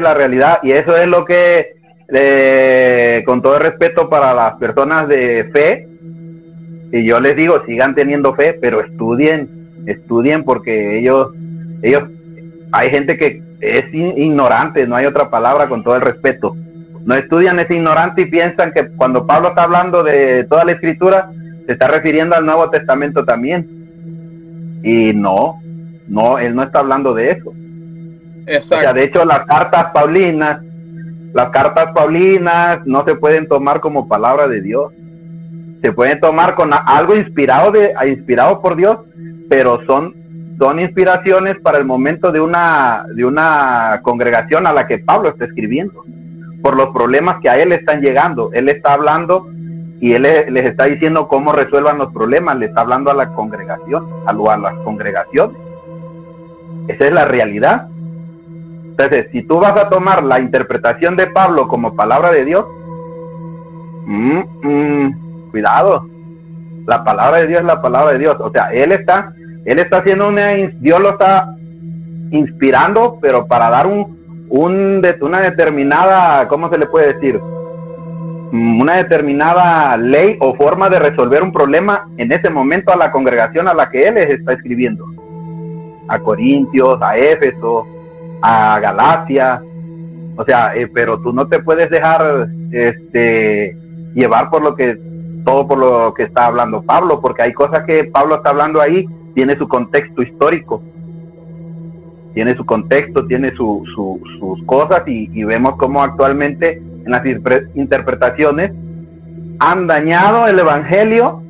La realidad y eso es lo que, eh, con todo el respeto para las personas de fe, y yo les digo, sigan teniendo fe, pero estudien, estudien porque ellos, ellos, hay gente que es ignorante, no hay otra palabra con todo el respeto. No estudian, es ignorante y piensan que cuando Pablo está hablando de toda la escritura, se está refiriendo al Nuevo Testamento también. Y no, no, él no está hablando de eso. Exacto. de hecho, las cartas paulinas, las cartas paulinas no se pueden tomar como palabra de Dios. Se pueden tomar con algo inspirado, de, inspirado por Dios, pero son, son inspiraciones para el momento de una, de una congregación a la que Pablo está escribiendo, por los problemas que a él están llegando. Él está hablando y él les está diciendo cómo resuelvan los problemas, le está hablando a la congregación, a, a las congregaciones. Esa es la realidad. Entonces, si tú vas a tomar la interpretación de Pablo como palabra de Dios, mm, mm, cuidado. La palabra de Dios es la palabra de Dios. O sea, él está, él está haciendo una, Dios lo está inspirando, pero para dar un, un una determinada, ¿cómo se le puede decir? Mm, una determinada ley o forma de resolver un problema en ese momento a la congregación a la que él les está escribiendo a Corintios, a Éfeso, a Galacia. O sea, eh, pero tú no te puedes dejar este, llevar por lo que, todo por lo que está hablando Pablo, porque hay cosas que Pablo está hablando ahí, tiene su contexto histórico, tiene su contexto, tiene sus cosas y, y vemos cómo actualmente en las interpretaciones han dañado el Evangelio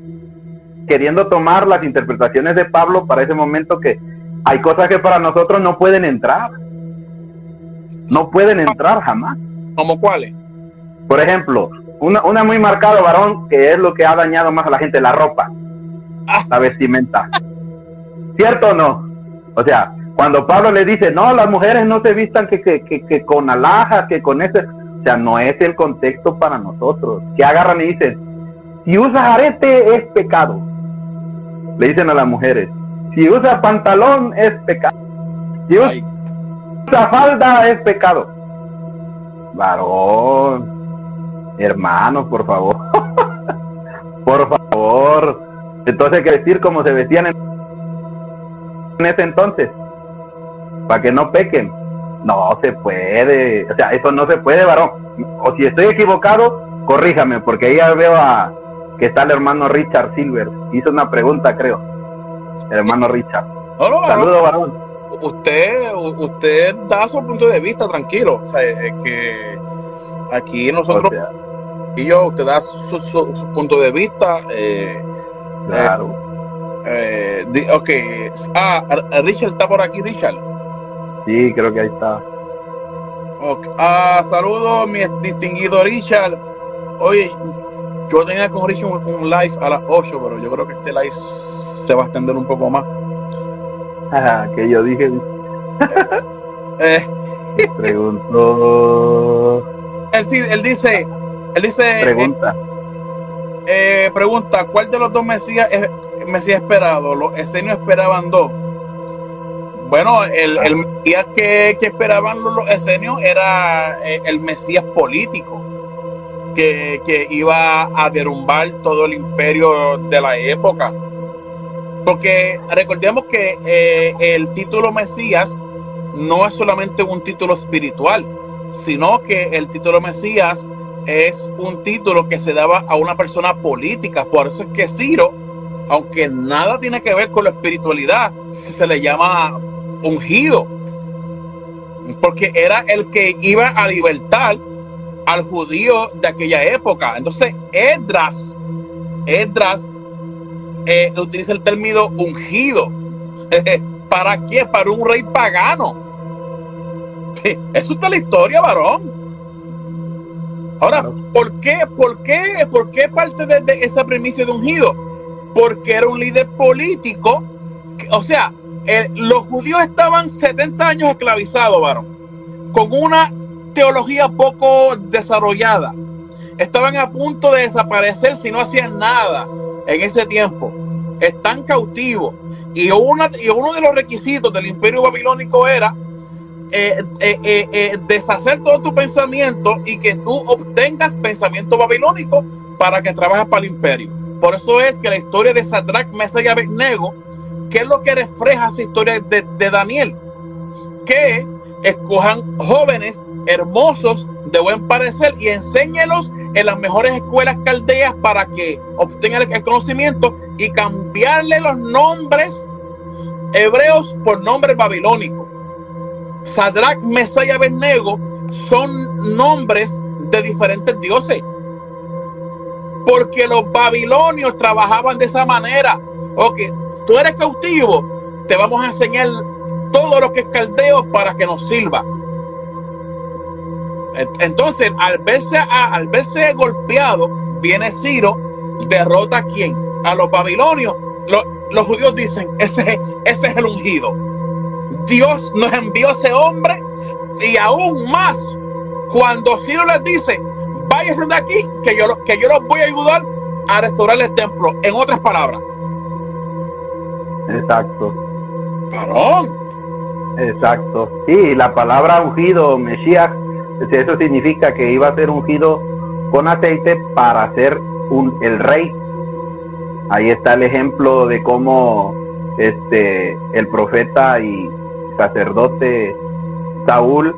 queriendo tomar las interpretaciones de Pablo para ese momento que hay cosas que para nosotros no pueden entrar. No pueden entrar jamás. ¿Como cuáles? Por ejemplo, una, una muy marcada, varón, que es lo que ha dañado más a la gente, la ropa, ah. la vestimenta. ¿Cierto o no? O sea, cuando Pablo le dice, no, las mujeres no se vistan que, que, que, con alhajas, que con ese, o sea, no es el contexto para nosotros. Que agarran y dicen, si usas arete es pecado. Le dicen a las mujeres, si usa pantalón es pecado. Si usa falda es pecado. Varón, hermano, por favor. por favor. Entonces hay que vestir como se vestían en, ese entonces. Para que no pequen. No se puede. O sea, eso no se puede, varón. O si estoy equivocado, corríjame, porque ahí ya veo a que está el hermano Richard Silver. Hizo una pregunta, creo hermano Richard. Saludos, varón. Usted, usted da su punto de vista tranquilo. O sea, es que aquí nosotros y yo, usted da su, punto de vista. Eh, claro. Eh, eh ok. Ah, Richard está por aquí, Richard. Sí, creo que ahí está. Okay. Ah, saludos, mi distinguido Richard. Oye, yo tenía con Richard un, un live a las 8, pero yo creo que este live se va a extender un poco más. Que yo dije. eh. Preguntó. Él, sí, él dice, él dice. Pregunta. Eh, eh, pregunta, ¿cuál de los dos Mesías es Mesías esperado? Los esenios esperaban dos. Bueno, el, el Mesías que, que, esperaban los, esenios era eh, el Mesías político, que, que iba a derrumbar todo el imperio de la época porque recordemos que eh, el título Mesías no es solamente un título espiritual, sino que el título Mesías es un título que se daba a una persona política. Por eso es que Ciro, aunque nada tiene que ver con la espiritualidad, se le llama ungido. Porque era el que iba a libertar al judío de aquella época. Entonces, Edras, Edras eh, utiliza el término ungido. ¿Para qué? Para un rey pagano. Eso está la historia, varón. Ahora, ¿por qué? ¿Por qué? ¿Por qué parte de, esa premisa de ungido? Porque era un líder político. o sea, eh, los judíos estaban 70 años esclavizados, varón, con una teología poco desarrollada. Estaban a punto de desaparecer si no hacían nada en ese tiempo están cautivos. Y, una, y uno de los requisitos del imperio babilónico era eh, eh, deshacer todo tu pensamiento y que tú obtengas pensamiento babilónico para que trabajes para el imperio. Por eso es que la historia de Sadrach, Mesach y Abednego, ¿qué es lo que refleja esa historia de, de Daniel? Que escojan jóvenes hermosos de buen parecer y enséñelos en las mejores escuelas caldeas para que obtengan el conocimiento y cambiarle los nombres hebreos por nombres babilónicos. Sadrach, Mesach y son nombres de diferentes dioses. Porque los babilonios trabajaban de esa manera. Ok, tú eres cautivo, te vamos a enseñar todo lo que es caldeo para que nos sirva. Entonces, al verse, al verse golpeado, viene Ciro, derrota a quién? A los babilonios. Los, judíos dicen, ese, ese es el ungido. Dios nos envió a ese hombre y aún más, cuando Ciro les dice, váyanse de aquí, que yo, que yo los voy a ayudar a restaurar el templo. En otras palabras. Exacto. Parón. Exacto. Sí, la palabra ungido, Mesías, eso significa que iba a ser ungido con aceite para ser un, el rey. Ahí está el ejemplo de cómo este el profeta y sacerdote Saúl,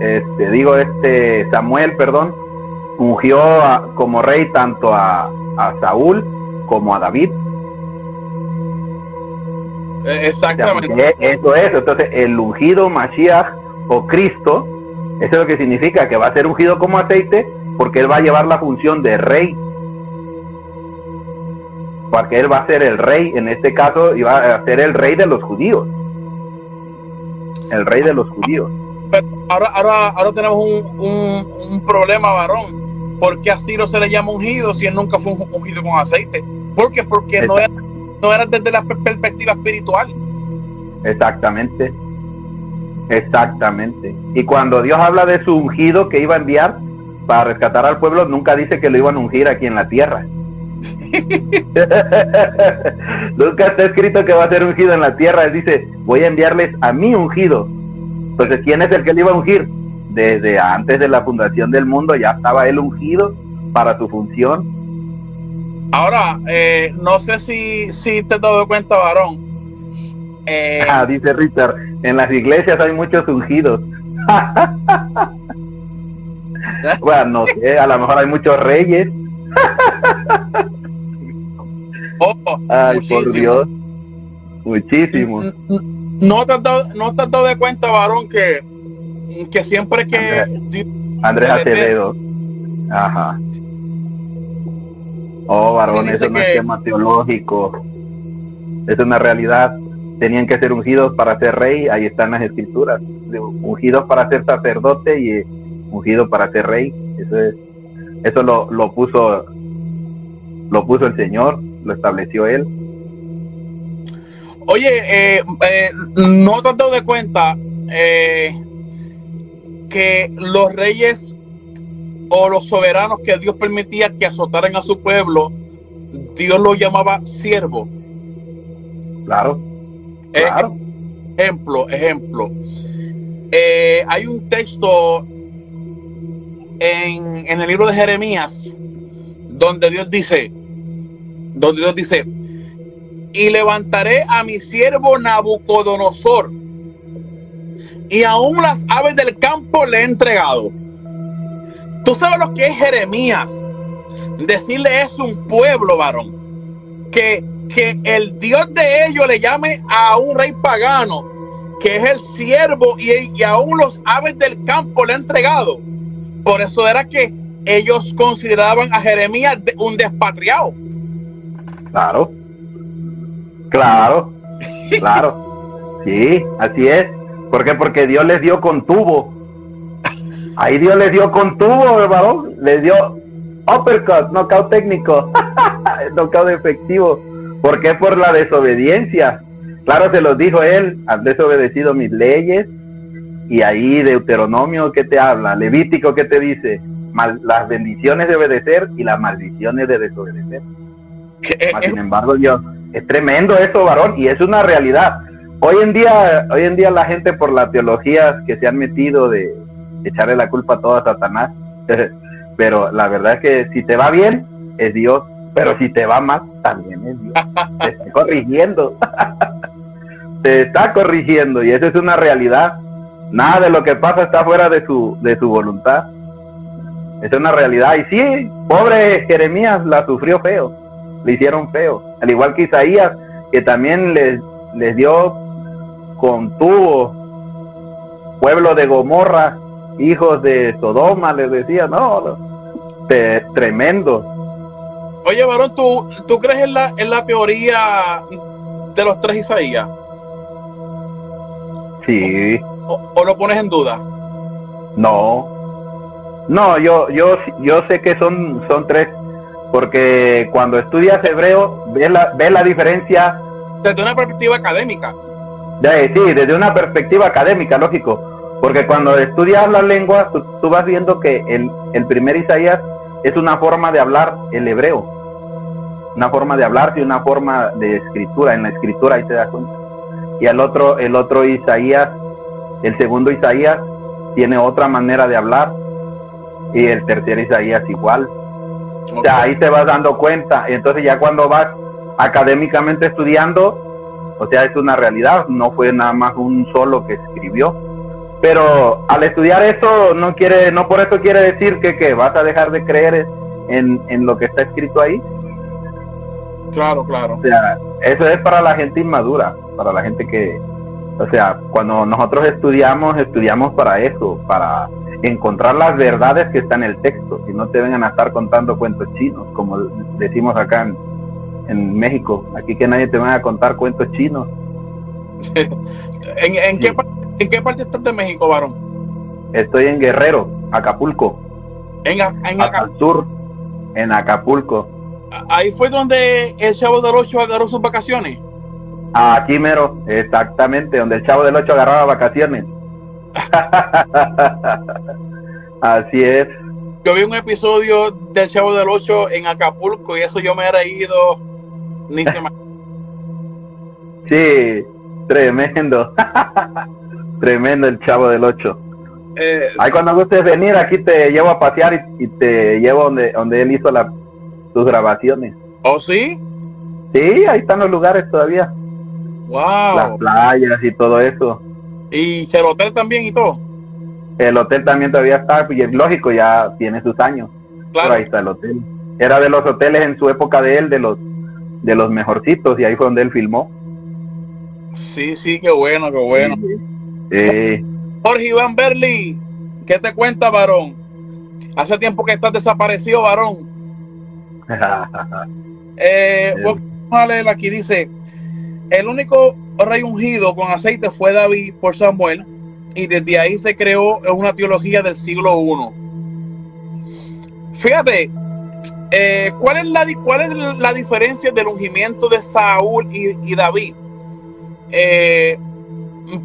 este digo este Samuel, perdón, ungió como rey tanto a, a Saúl como a David. Eh, exactamente. eso es, entonces el ungido Mashiach o Cristo eso es lo que significa que va a ser ungido como aceite porque él va a llevar la función de rey. Porque él va a ser el rey, en este caso, y va a ser el rey de los judíos. El rey de los judíos. ahora, ahora, ahora tenemos un, un, problema, varón. ¿Por qué a Ciro se le llama ungido si él nunca fue ungido con aceite? ¿Por qué? Porque no era, no era desde la perspectiva espiritual. Exactamente. Exactamente. Y cuando Dios habla de su ungido que iba a enviar para rescatar al pueblo, nunca dice que lo iban a ungir aquí en la tierra. nunca está escrito que va a ser ungido en la tierra. Él dice, voy a enviarles a mi ungido. Entonces, ¿quién es el que le iba a ungir? Desde antes de la fundación del mundo ya estaba él ungido para su función. Ahora, eh, no sé si, si te has dado cuenta, varón, eh, ah, dice Richard, en las iglesias hay muchos ungidos. bueno, no sé, a lo mejor hay muchos reyes. oh, Ay, por Dios. Muchísimos. ¿No te, has dado, ¿No te has dado de cuenta, varón, que, que siempre que... Andrés, Acevedo. Ajá. Oh, varón, eso no es tema teológico. Es una realidad tenían que ser ungidos para ser rey, ahí están las escrituras, ungidos para ser sacerdote y ungido para ser rey, eso es, eso lo, lo puso, lo puso el Señor, lo estableció él. Oye, eh, eh, no te has dado de cuenta eh, que los reyes o los soberanos que Dios permitía que azotaran a su pueblo, Dios los llamaba siervo. Claro. Ejemplo, ejemplo. Eh, hay un texto en, en, el libro de Jeremías donde Dios dice, donde Dios dice, y levantaré a mi siervo Nabucodonosor, y aún las aves del campo le he entregado. Tú sabes lo que es Jeremías. Decirle es un pueblo, varón, que que el Dios de ellos le llame a un rey pagano, que es el siervo, y, aún los aves del campo le ha entregado. Por eso era que ellos consideraban a Jeremías un despatriado. Claro, claro, claro. Sí, así es. ¿Por qué? Porque Dios les dio con tubo. Ahí Dios les dio con tubo, hermano. Les dio uppercut, knockout técnico, knockout efectivo. ¿Por qué? Por la desobediencia. Claro, se los dijo él, has desobedecido mis leyes. Y ahí Deuteronomio, ¿qué te habla? Levítico, ¿qué te dice? las bendiciones de obedecer y las maldiciones de desobedecer. Eh, sin embargo, Dios, es tremendo eso, varón, y es una realidad. hoy en día, hoy en día la gente por las teologías que se han metido de echarle la culpa a todo a Satanás, pero la verdad es que si te va bien, es Dios, pero si te va mal, también es Dios. Te está corrigiendo. te está corrigiendo y esa es una realidad. Nada de lo que pasa está fuera de su, de su voluntad. Es una realidad. Y sí, pobre Jeremías la sufrió feo. Le hicieron feo. Al igual que Isaías, que también les, les dio contuvo pueblo de Gomorra, hijos de Sodoma, les decía, no, tremendo. Oye, varón, ¿tú, ¿tú crees en la, en la teoría de los tres Isaías? Sí. ¿O, lo pones en duda? No. No, yo, yo, yo sé que son, son tres, porque cuando estudias hebreo, ves la, ves la diferencia. Desde una perspectiva académica. sí, desde una perspectiva académica, lógico. Porque cuando estudias la lengua, tú, vas viendo que el, el, primer Isaías es una forma de hablar el hebreo. Una forma de hablar y una forma de escritura. En la escritura ahí te das cuenta y el otro, el otro Isaías, el segundo Isaías, tiene otra manera de hablar y el tercer Isaías igual. O sea, ahí te vas dando cuenta. Entonces ya cuando vas académicamente estudiando, o sea, es una realidad, no fue nada más un solo que escribió. Pero al estudiar eso no quiere, no por eso quiere decir que, que vas a dejar de creer en, en lo que está escrito ahí. Claro, claro. O sea, eso es para la gente inmadura, para la gente que, o sea, cuando nosotros estudiamos, estudiamos para eso, para encontrar las verdades que están en el texto, y no te vengan a estar contando cuentos chinos, como decimos acá en, en México, aquí que nadie te venga a contar cuentos chinos. ¿En, en, qué, ¿En qué parte estás de México, varón? Estoy en Guerrero, Acapulco. En, en Acapulco. sur, en Acapulco ahí fue donde el Chavo del Ocho agarró sus vacaciones. Aquí mero, exactamente, donde el Chavo del Ocho agarraba vacaciones. Así es. Yo vi un episodio del Chavo del Ocho en Acapulco y eso yo me he reído ni se me... Sí, tremendo. tremendo el Chavo del Ocho. Eh, Ahí cuando gustes venir, aquí te llevo a pasear y, y te llevo donde, donde él hizo la sus grabaciones. ¿Oh, sí? Sí, ahí están los lugares todavía. Wow. Las playas y todo eso. ¿Y el hotel también y todo? El hotel también todavía está, y es lógico, ya tiene sus años. Claro. Pero ahí está el hotel. Era de los hoteles en su época de él, de los de los mejorcitos, y ahí fue donde él filmó. Sí, sí, qué bueno, qué bueno. Sí. Jorge Iván Berli, ¿qué te cuenta, varón? Hace tiempo que estás desaparecido, varón. eh, vamos a leer aquí, dice, el único rey ungido con aceite fue David por Samuel y desde ahí se creó una teología del siglo I. Fíjate, eh, ¿cuál, es la, ¿cuál es la diferencia del ungimiento de Saúl y, David? Eh,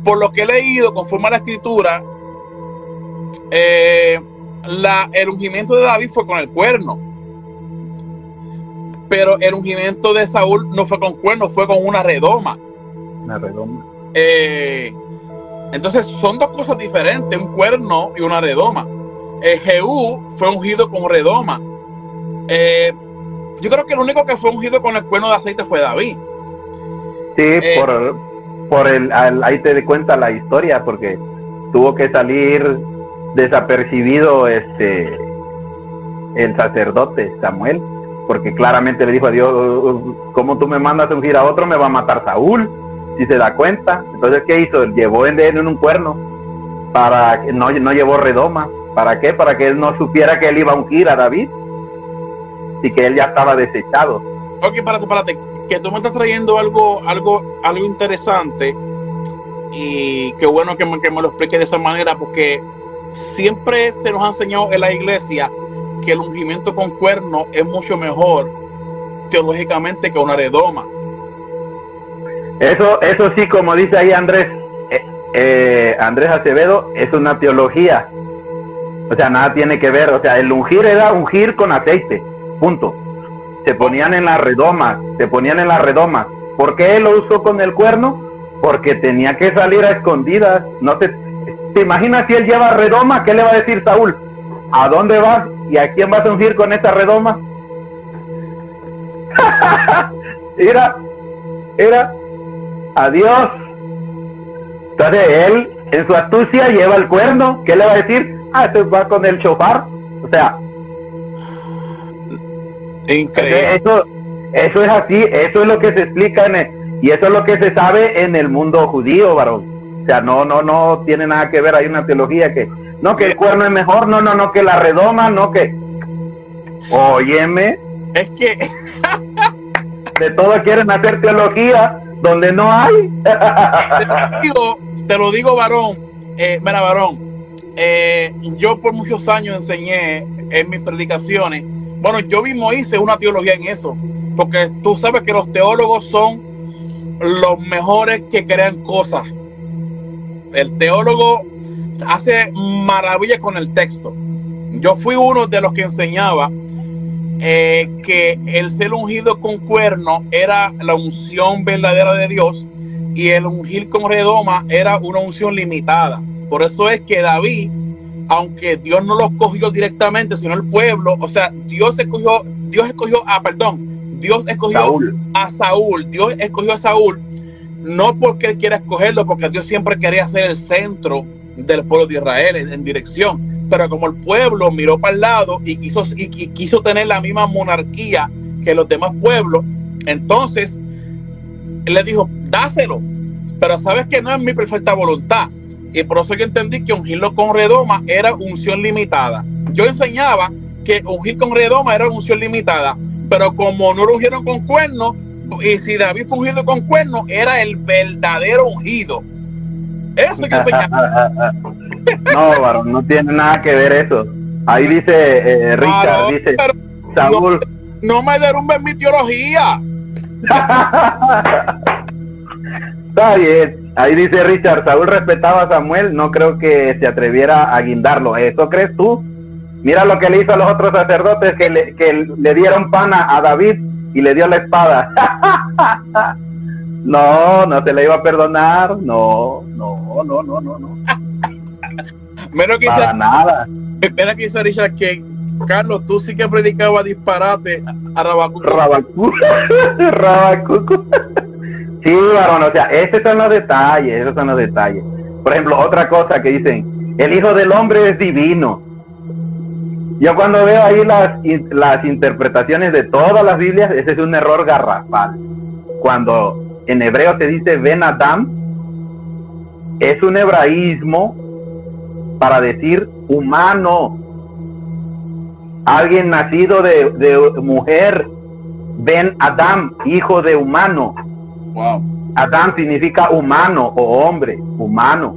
por lo que he leído, conforme a la escritura, eh, la, el ungimiento de David fue con el cuerno pero el ungimiento de Saúl no fue con cuernos, fue con una redoma. Una redoma. Eh, entonces son dos cosas diferentes, un cuerno y una redoma. Eh, Jehú fue ungido con redoma. Yo creo que el único que fue ungido con el cuerno de aceite fue David. Sí, por, por el, ahí te de cuenta la historia, porque tuvo que salir desapercibido este el sacerdote Samuel porque claramente le dijo a Dios, como tú me mandas a ungir a otro, me va a matar Saúl, si se da cuenta. Entonces, ¿qué hizo? Llevó en, en un cuerno, para no, no llevó redoma. ¿Para qué? Para que él no supiera que él iba a ungir a David y que él ya estaba desechado. Párate, párate, que tú me estás trayendo algo, algo, algo interesante y qué bueno que me, que me lo expliques de esa manera porque siempre se nos ha enseñado en la iglesia que el ungimiento con cuerno es mucho mejor teológicamente que una redoma. Eso, eso sí, como dice ahí Andrés, eh, eh, Andrés Acevedo, es una teología. O sea, nada tiene que ver. O sea, el ungir era ungir con aceite. Punto. Se ponían en las redomas, se ponían en las redomas. ¿Por qué él lo usó con el cuerno? porque tenía que salir a escondidas. No te, te imaginas si él lleva redoma, ¿qué le va a decir Saúl? ¿A dónde vas y a quién vas a ungir con esta redoma? era, era, adiós. Entonces él, en su astucia, lleva el cuerno. ¿Qué le va a decir? Ah, este va con el chofar. O sea, increíble. Eso, eso es así, eso es lo que se explica en y eso es lo que se sabe en el mundo judío, varón. O sea, no, no, no tiene nada que ver. Hay una teología que, no, que el cuerno es mejor, no, no, no, que la redoma, no, que. Óyeme. Es que. de todo quieren hacer teología donde no hay. te, lo digo, te lo digo, varón. Eh, mira, varón. Eh, yo por muchos años enseñé en mis predicaciones. Bueno, yo mismo hice una teología en eso. Porque tú sabes que los teólogos son los mejores que crean cosas. El teólogo hace maravillas con el texto. Yo fui uno de los que enseñaba eh, que el ser ungido con cuerno era la unción verdadera de Dios y el ungir con redoma era una unción limitada. Por eso es que David, aunque Dios no lo escogió directamente, sino el pueblo, o sea, Dios escogió, Dios escogió, ah, perdón, Dios escogió a Saúl, Dios escogió a Saúl, no porque él quiera escogerlo, porque Dios siempre quería ser el centro del pueblo de Israel en, dirección. Pero como el pueblo miró para el lado y quiso, y, quiso tener la misma monarquía que los demás pueblos, entonces él le dijo, dáselo. Pero sabes que no es mi perfecta voluntad. Y por eso yo entendí que ungirlo con redoma era unción limitada. Yo enseñaba que ungir con redoma era unción limitada. Pero como no lo ungieron con cuernos, y si David fue ungido con cuernos, era el verdadero ungido. Eso que No, varón, no tiene nada que ver eso. Ahí dice eh, Richard, dice Saúl. No, me derrumbe mi teología. Está bien. Ahí dice Richard, Saúl respetaba a Samuel, no creo que se atreviera a guindarlo. ¿Eso crees tú? Mira lo que le hizo a los otros sacerdotes que le, que le dieron pana a David y le dio la espada. No, no se le iba a perdonar. No, no, no, no, no, no. Menos que Para nada. Menos que Richard que Carlos, tú sí que predicabas disparate a Rabacuco. Rabacuco. sí, varón, o sea, esos son los detalles, esos son los detalles. Por ejemplo, otra cosa que dicen, el Hijo del Hombre es divino. Yo cuando veo ahí las, las interpretaciones de todas las Biblias, ese es un error garrafal. Cuando en hebreo se dice Ben Adam, es un hebraísmo para decir humano. Alguien nacido de, mujer, Ben Adam, hijo de humano. Adam significa humano o hombre, humano.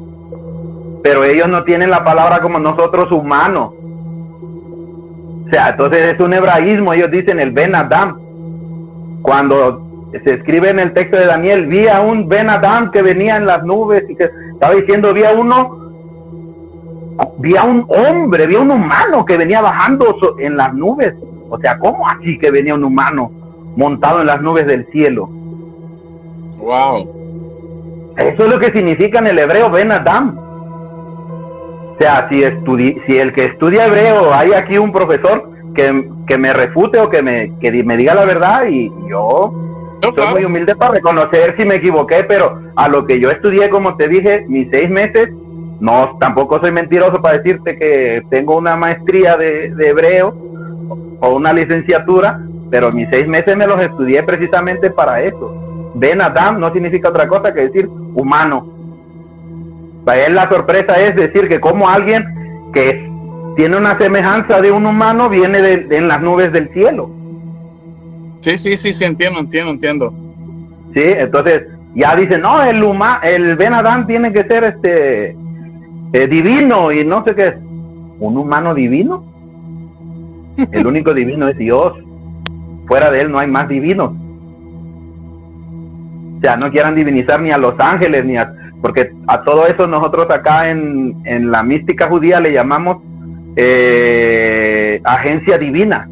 Pero ellos no tienen la palabra como nosotros, humano. O sea, entonces es un hebraísmo, ellos dicen el Ben Adam. Cuando se escribe en el texto de Daniel, vi a un Ben Adam que venía en las nubes y que estaba diciendo, vi a uno, vi a un hombre, vi a un humano que venía bajando en las nubes. O sea, ¿cómo así que venía un humano montado en las nubes del cielo? Wow. Eso es lo que significa en el hebreo Ben Adam. O sea, si, si el que estudia hebreo, hay aquí un profesor que, que me refute o que me, que me diga la verdad y yo soy muy humilde para reconocer si me equivoqué, pero a lo que yo estudié, como te dije, mis seis meses, no, tampoco soy mentiroso para decirte que tengo una maestría de, hebreo o una licenciatura, pero mis seis meses me los estudié precisamente para eso. Ben Adam no significa otra cosa que decir humano. Para él la sorpresa es decir que como alguien que tiene una semejanza de un humano viene de, en las nubes del cielo. Sí, sí, sí, sí, entiendo, entiendo, entiendo. Sí, entonces ya dicen, no, el huma, el Ben Adán tiene que ser este eh, divino y no sé qué es. ¿Un humano divino? El único divino es Dios. Fuera de él no hay más divinos. O sea, no quieran divinizar ni a los ángeles, ni a... Porque a todo eso nosotros acá en, en la mística judía le llamamos eh, agencia divina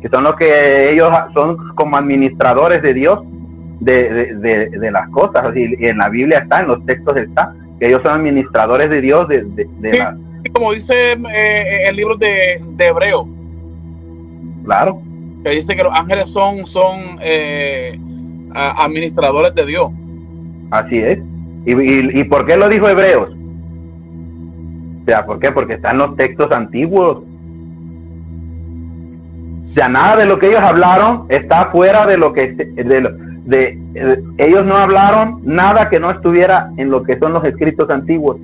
que son los que ellos son como administradores de Dios. de, de, las cosas. Y, en la Biblia está, en los textos está, que ellos son administradores de Dios de, la... Como dice eh, el libro de, Hebreo. Claro. Que dice que los ángeles son, son eh, administradores de Dios. Así es. ¿Y, y, por qué lo dijo Hebreos? O sea, ¿por qué? Porque están los textos antiguos. Sea, nada de lo que ellos hablaron está fuera de lo que de, de, ellos no hablaron nada que no estuviera en lo que son los escritos antiguos,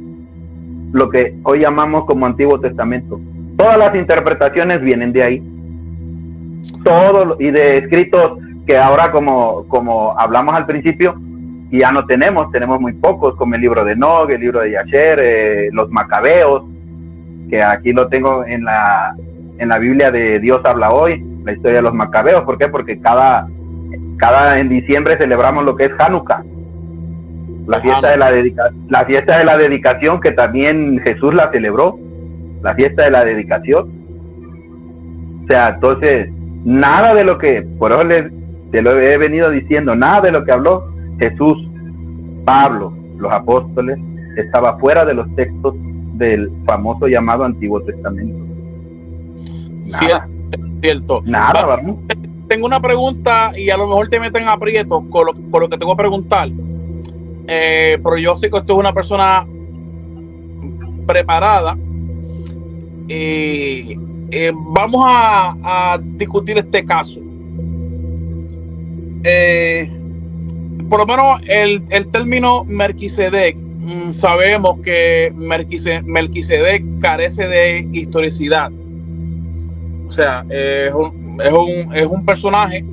lo que hoy llamamos como Antiguo Testamento. Todas las interpretaciones vienen de ahí. Todo y de escritos que ahora como como hablamos al principio ya no tenemos, tenemos muy pocos, como el libro de Nog, el libro de Yasher, eh, los Macabeos, que aquí lo tengo en la en la Biblia de Dios habla hoy, la historia de los Macabeos, ¿por qué? Porque cada cada en diciembre celebramos lo que es Hanukkah, la fiesta de la la fiesta de la dedicación que también Jesús la celebró, la fiesta de la dedicación. O sea, entonces nada de lo que por eso les, te lo he venido diciendo, nada de lo que habló Jesús, Pablo, los apóstoles estaba fuera de los textos del famoso llamado Antiguo Testamento. Nada. Cierto. Nada, tengo una pregunta y a lo mejor te meten aprietos con lo, con lo que tengo que preguntar. Eh, pero yo sé que usted es una persona preparada. Y eh, vamos a, discutir este caso. Eh, por lo menos el, el término Melquisedec, mm, sabemos que Melquisedec carece de historicidad. O sea, es un, es un, es un personaje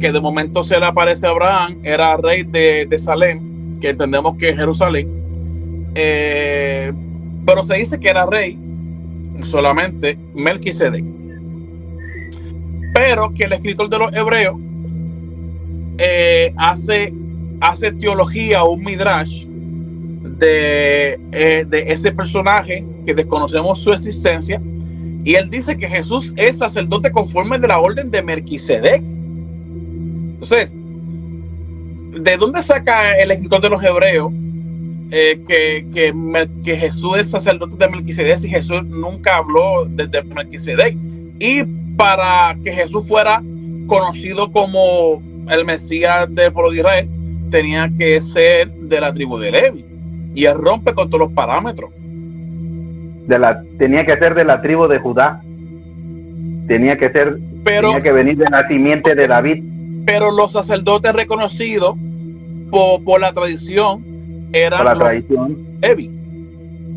que de momento se le aparece a Abraham, era rey de, de Salem, que entendemos que es Jerusalén, eh, pero se dice que era rey solamente Melquisedec. Pero que el escritor de los hebreos eh, hace, hace teología un midrash de, eh, de ese personaje que desconocemos su existencia y él dice que Jesús es sacerdote conforme de la orden de Melquisedec. Entonces, ¿de dónde saca el escritor de los Hebreos eh, que, que, Jesús es sacerdote de Melquisedec y Jesús nunca habló de, Melquisedec? Y para que Jesús fuera conocido como el Mesías del pueblo de Israel, tenía que ser de la tribu de Levi. Y él rompe con todos los parámetros la, tenía que ser de la tribu de Judá, tenía que ser, pero, tenía que venir de la simiente de David. Pero los sacerdotes reconocidos por, la tradición eran la tradición. Levi.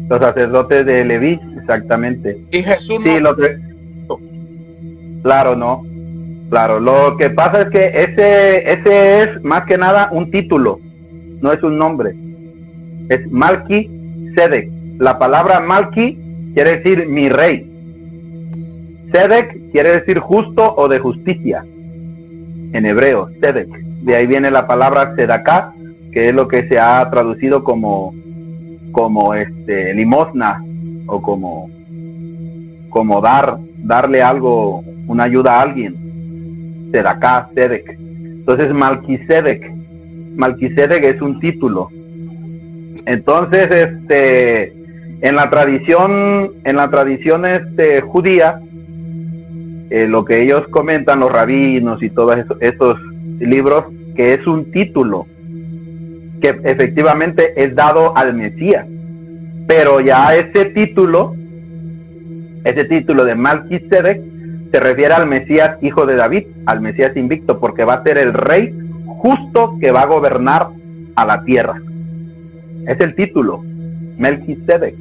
Los sacerdotes de Leví, exactamente. Y Jesús sí, Lo que, claro, no. Claro, lo que pasa es que ese, ese es más que nada un título, no es un nombre. Es Malki Sedek. La palabra Malki quiere decir mi rey. Sedek quiere decir justo o de justicia. En hebreo, Sedek. De ahí viene la palabra Sedaká, que es lo que se ha traducido como, como este, limosna o como, como dar, darle algo, una ayuda a alguien. Sedaká, Sedek. Entonces, Malquisedec. Malquisedec es un título. Entonces, este, en la tradición, en la tradición este, judía, eh, lo que ellos comentan, los rabinos y todos esos, libros, que es un título que efectivamente es dado al Mesías. Pero ya ese título, ese título de Melquisedec, se refiere al Mesías hijo de David, al Mesías invicto, porque va a ser el rey justo que va a gobernar a la tierra. Es el título, Melquisedec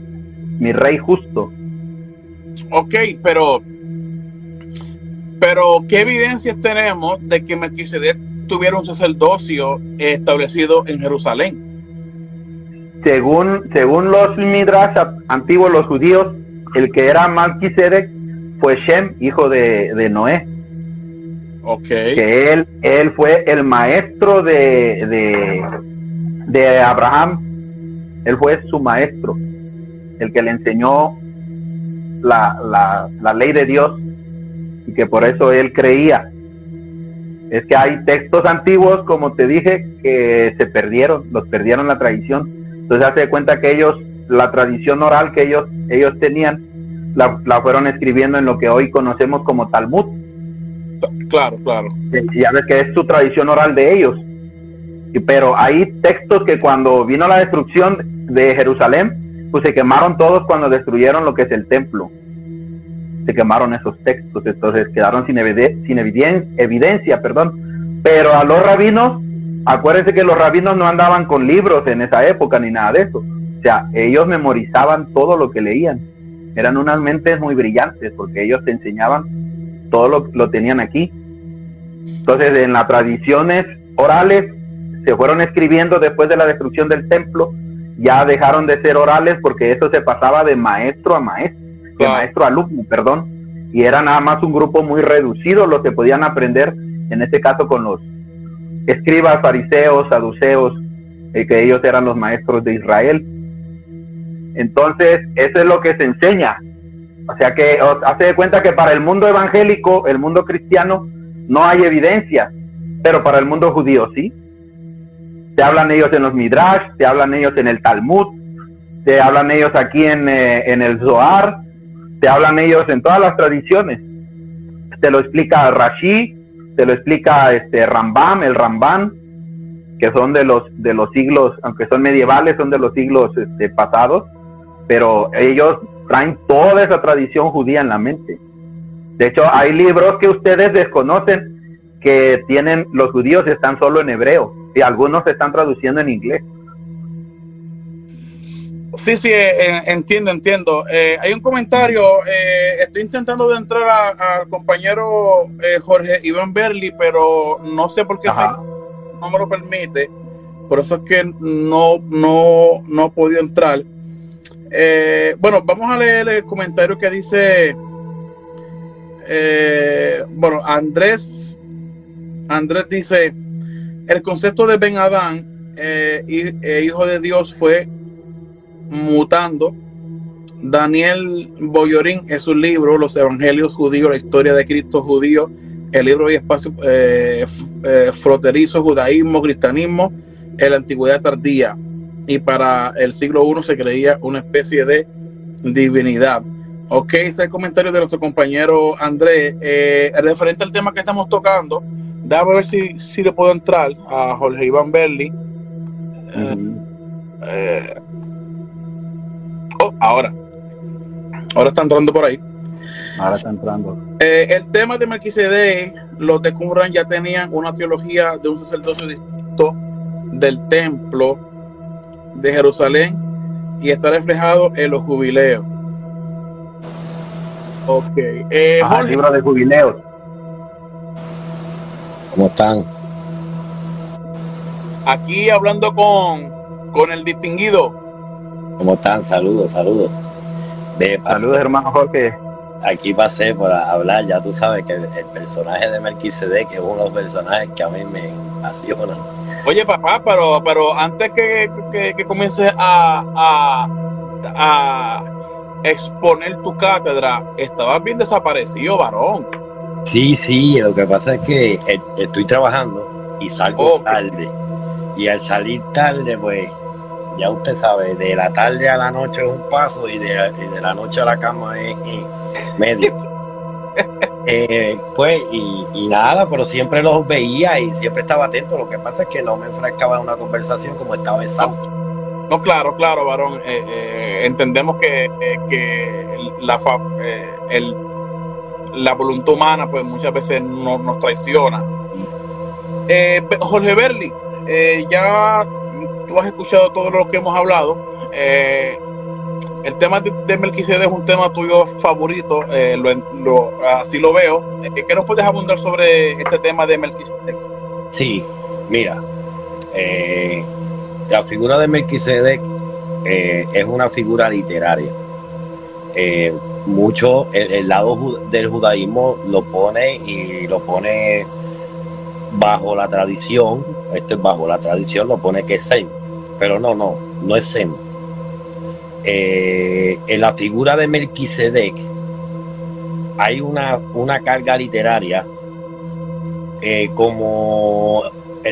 mi rey justo. Ok, pero, pero ¿qué evidencias tenemos de que Melquisedec tuviera un sacerdocio establecido en Jerusalén? Según, según los Midrash antiguos, los judíos, el que era Melquisedec fue Shem, hijo de, Noé. Ok. Que él, él fue el maestro de, de, de Abraham. Él fue su maestro el que le enseñó la, ley de Dios y que por eso él creía es que hay textos antiguos, como te dije, que se perdieron, los perdieron la tradición. Entonces hace cuenta que ellos, la tradición oral que ellos, ellos tenían, la, la fueron escribiendo en lo que hoy conocemos como Talmud. Claro, claro. Ya ves que es su tradición oral de ellos. Pero hay textos que cuando vino la destrucción de Jerusalén, pues se quemaron todos cuando destruyeron lo que es el templo se quemaron esos textos, entonces quedaron sin, sin evidencia, evidencia, perdón. Pero a los rabinos, acuérdense que los rabinos no andaban con libros en esa época ni nada de eso. O sea, ellos memorizaban todo lo que leían. Eran unas mentes muy brillantes porque ellos te enseñaban todo lo, lo tenían aquí. Entonces, en las tradiciones orales se fueron escribiendo después de la destrucción del templo, ya dejaron de ser orales porque eso se pasaba de maestro a maestro de maestro alumno, perdón, y era nada más un grupo muy reducido los que podían aprender, en este caso con los escribas, fariseos, saduceos, eh, que ellos eran los maestros de Israel. Entonces, eso es lo que se enseña. O sea que hace de cuenta que para el mundo evangélico, el mundo cristiano, no hay evidencia, pero para el mundo judío sí. Se hablan ellos en los Midrash, se hablan ellos en el Talmud, se hablan ellos aquí en, eh, en el Zohar, te hablan ellos en todas las tradiciones. Te lo explica Rashi, te lo explica este Rambam, el Ramban, que son de los de los siglos, aunque son medievales, son de los siglos este, pasados, pero ellos traen toda esa tradición judía en la mente. De hecho, hay libros que ustedes desconocen que tienen los judíos están solo en hebreo y algunos se están traduciendo en inglés. Sí, sí, eh, eh, entiendo, entiendo. Eh, hay un comentario, estoy intentando de entrar al compañero Jorge Iván Berli, pero no sé por qué no me lo permite. Por eso es que no, no, no he podido entrar. Bueno, vamos a leer el comentario que dice, bueno, Andrés, Andrés dice, el concepto de Ben Adán, hijo de Dios, fue mutando. Daniel Boyorín es su libro, Los Evangelios Judíos, la historia de Cristo judío, el libro y espacio eh, eh, froterizo, judaísmo, cristianismo, en la antigüedad tardía. Y para el siglo I se creía una especie de divinidad. Ok, ese es el comentario de nuestro compañero Andrés. Eh, referente al tema que estamos tocando, déjame ver si, si le puedo entrar a Jorge Iván Berli. eh, ahora. Ahora está entrando por ahí. Ahora está entrando. Eh, el tema de Melquisede, los de Qumran ya tenían una teología de un sacerdocio distinto del templo de Jerusalén y está reflejado en los jubileos. Ok. Eh, el libro de jubileos. ¿Cómo están? Aquí hablando con, con el distinguido. ¿Cómo están? Saludos, saludos. saludos, hermano Jorge. Aquí pasé por hablar, ya tú sabes que el, personaje de Melquisedec es uno de los personajes que a mí me apasionan. Oye, papá, pero, pero antes que, que, comiences a, a, exponer tu cátedra, estabas bien desaparecido, varón. Sí, sí, lo que pasa es que eh, estoy trabajando y salgo tarde. Y al salir tarde, pues ya usted sabe, de la tarde a la noche es un paso y de, la noche a la cama es, medio. Eh, pues, y, nada, pero siempre los veía y siempre estaba atento. Lo que pasa es que no me enfrascaba en una conversación como estaba exhausto. No, claro, claro, varón. Eh, eh, entendemos que, la, el, la voluntad humana, pues muchas veces no, nos traiciona. Jorge Berli, ya has escuchado todo lo que hemos hablado. Eh, el tema de, de, es un tema tuyo favorito, eh, lo, así lo veo. Eh, ¿Qué nos puedes abundar sobre este tema de Melquisedec? Sí, mira, la figura de Melquisedec es una figura literaria. mucho el, lado del judaísmo lo pone y lo pone bajo la tradición, esto es bajo la tradición, lo pone que es pero no, no, no es Sem. Eh, en la figura de Melquisedec hay una, una carga literaria eh, como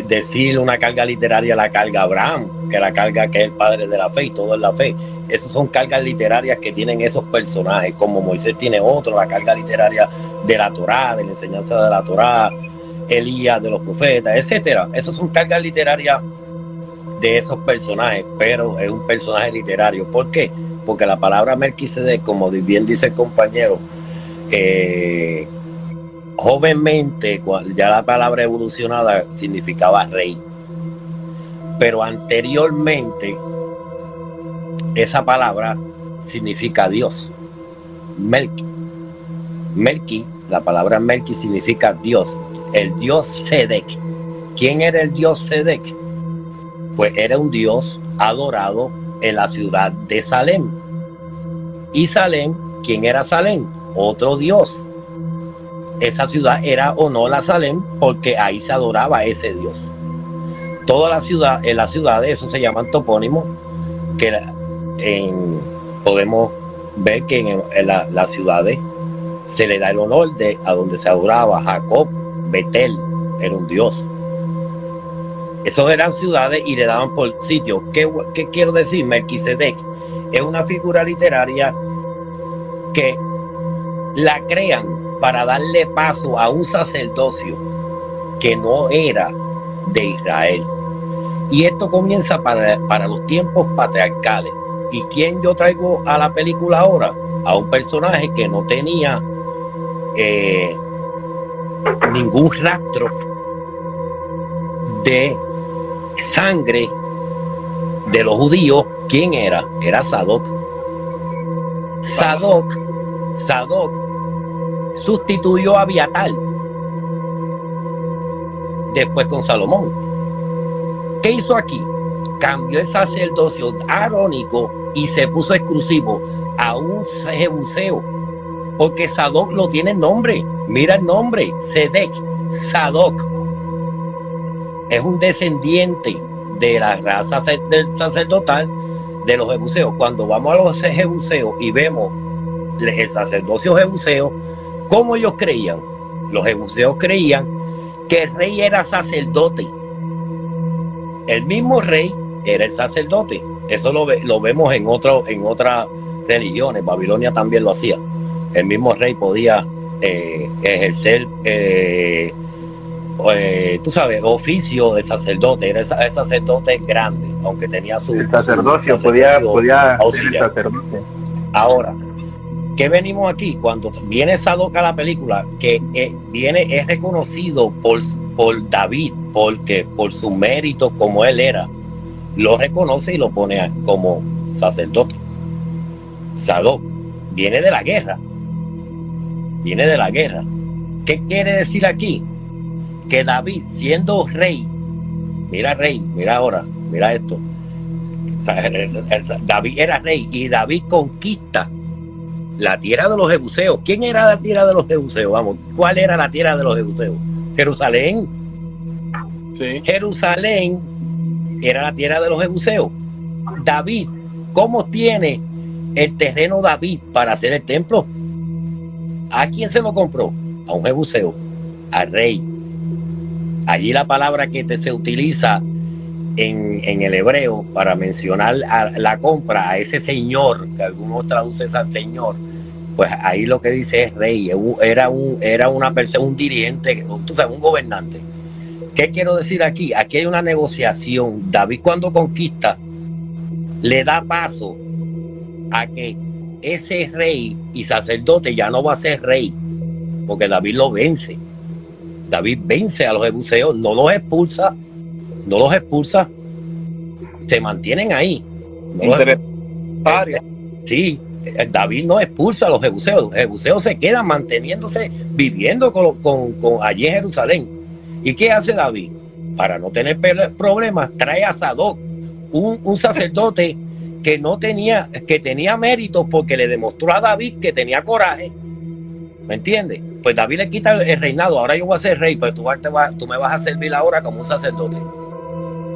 decir una carga literaria, la carga Abraham, que la carga que es el padre de la fe y todo es la fe. Esas son cargas literarias que tienen esos personajes, como Moisés tiene otro, la carga literaria de la Torá, de la enseñanza de la Torá, Elías, de los profetas, etcétera. Esas son cargas literarias de esos personajes, pero es un personaje literario. ¿Por qué? Porque la palabra Melquisedec, como bien dice el compañero, eh, jovenmente, ya la palabra evolucionada significaba rey. Pero anteriormente, esa palabra significa Dios. Melki. Melki, la palabra Melki significa Dios. El Dios Sedek. ¿Quién era el Dios Sedek? Pues era un Dios adorado en la ciudad de Salem. Y Salem, ¿quién era Salem? Otro Dios esa ciudad era o no la Salem porque ahí se adoraba ese Dios. Toda la ciudad, en las ciudades, eso se llaman topónimos, que podemos ver que en, las ciudades se le da el honor de a donde se adoraba Jacob, Betel, era un dios. Esos eran ciudades y le daban por sitio. ¿Qué, qué quiero decir? Melquisedec es una figura literaria que la crean para darle paso a un sacerdocio que no era de Israel. Y esto comienza para, para los tiempos patriarcales. ¿Y quién yo traigo a la película ahora? A un personaje que no tenía eh, ningún rastro de sangre de los judíos. ¿Quién era? Era Sadoc. Sadoc, Sadoc sustituyó a Abiatal. Después con Salomón. ¿Qué hizo aquí? Cambió el sacerdocio arónico y se puso exclusivo a un jebuseo. Porque Sadoc lo tiene nombre. Mira el nombre. Sedek. Sadoc. Es un descendiente de la raza del sacerdotal de los jebuseos. Cuando vamos a los jebuseos y vemos el sacerdocio jebuseo, ¿Cómo ellos creían? Los jebuseos creían que el rey era sacerdote. El mismo rey era el sacerdote. Eso lo, vemos en, en otras religiones. Babilonia también lo hacía. El mismo rey podía eh, ejercer, eh, eh, tú sabes, oficio de sacerdote. Era sacerdote grande, aunque tenía su... El sacerdocio, podía, podía ser el sacerdote. Ahora, ¿Qué venimos aquí? Cuando viene Sadoc a la película, que eh, viene, es reconocido por, por David, porque por su mérito como él era, lo reconoce y lo pone como sacerdote. Sadoc viene de la guerra. Viene de la guerra. ¿Qué quiere decir aquí? Que David, siendo rey, mira rey, mira ahora, mira esto. David era rey y David conquista la tierra de los jebuseos. ¿Quién era la tierra de los jebuseos? Vamos, ¿cuál era la tierra de los jebuseos? Jerusalén. Sí. Jerusalén era la tierra de los jebuseos. David, ¿cómo tiene el terreno David para hacer el templo? ¿A quién se lo compró? A un jebuseo, al rey. Allí la palabra que se utiliza en, el hebreo para mencionar la compra a ese señor, que algunos traducen al señor, pues ahí lo que dice es rey, era, un, era una persona, un dirigente, tú sabes, un gobernante. ¿Qué quiero decir aquí? Aquí hay una negociación. David cuando conquista, le da paso a que ese rey y sacerdote ya no va a ser rey, porque David lo vence. David vence a los jebuseos, no los expulsa, no los expulsa, se mantienen ahí. sí, David no expulsa a los jebuseos, los jebuseos se quedan manteniéndose, viviendo con, con, allí en Jerusalén. ¿Y qué hace David? Para no tener problemas, trae a Sadoc, un, un sacerdote que no tenía, que tenía méritos porque le demostró a David que tenía coraje. ¿Me entiendes? Pues David le quita el, reinado, ahora yo voy a ser rey, pero tú, tú me vas a servir ahora como un sacerdote.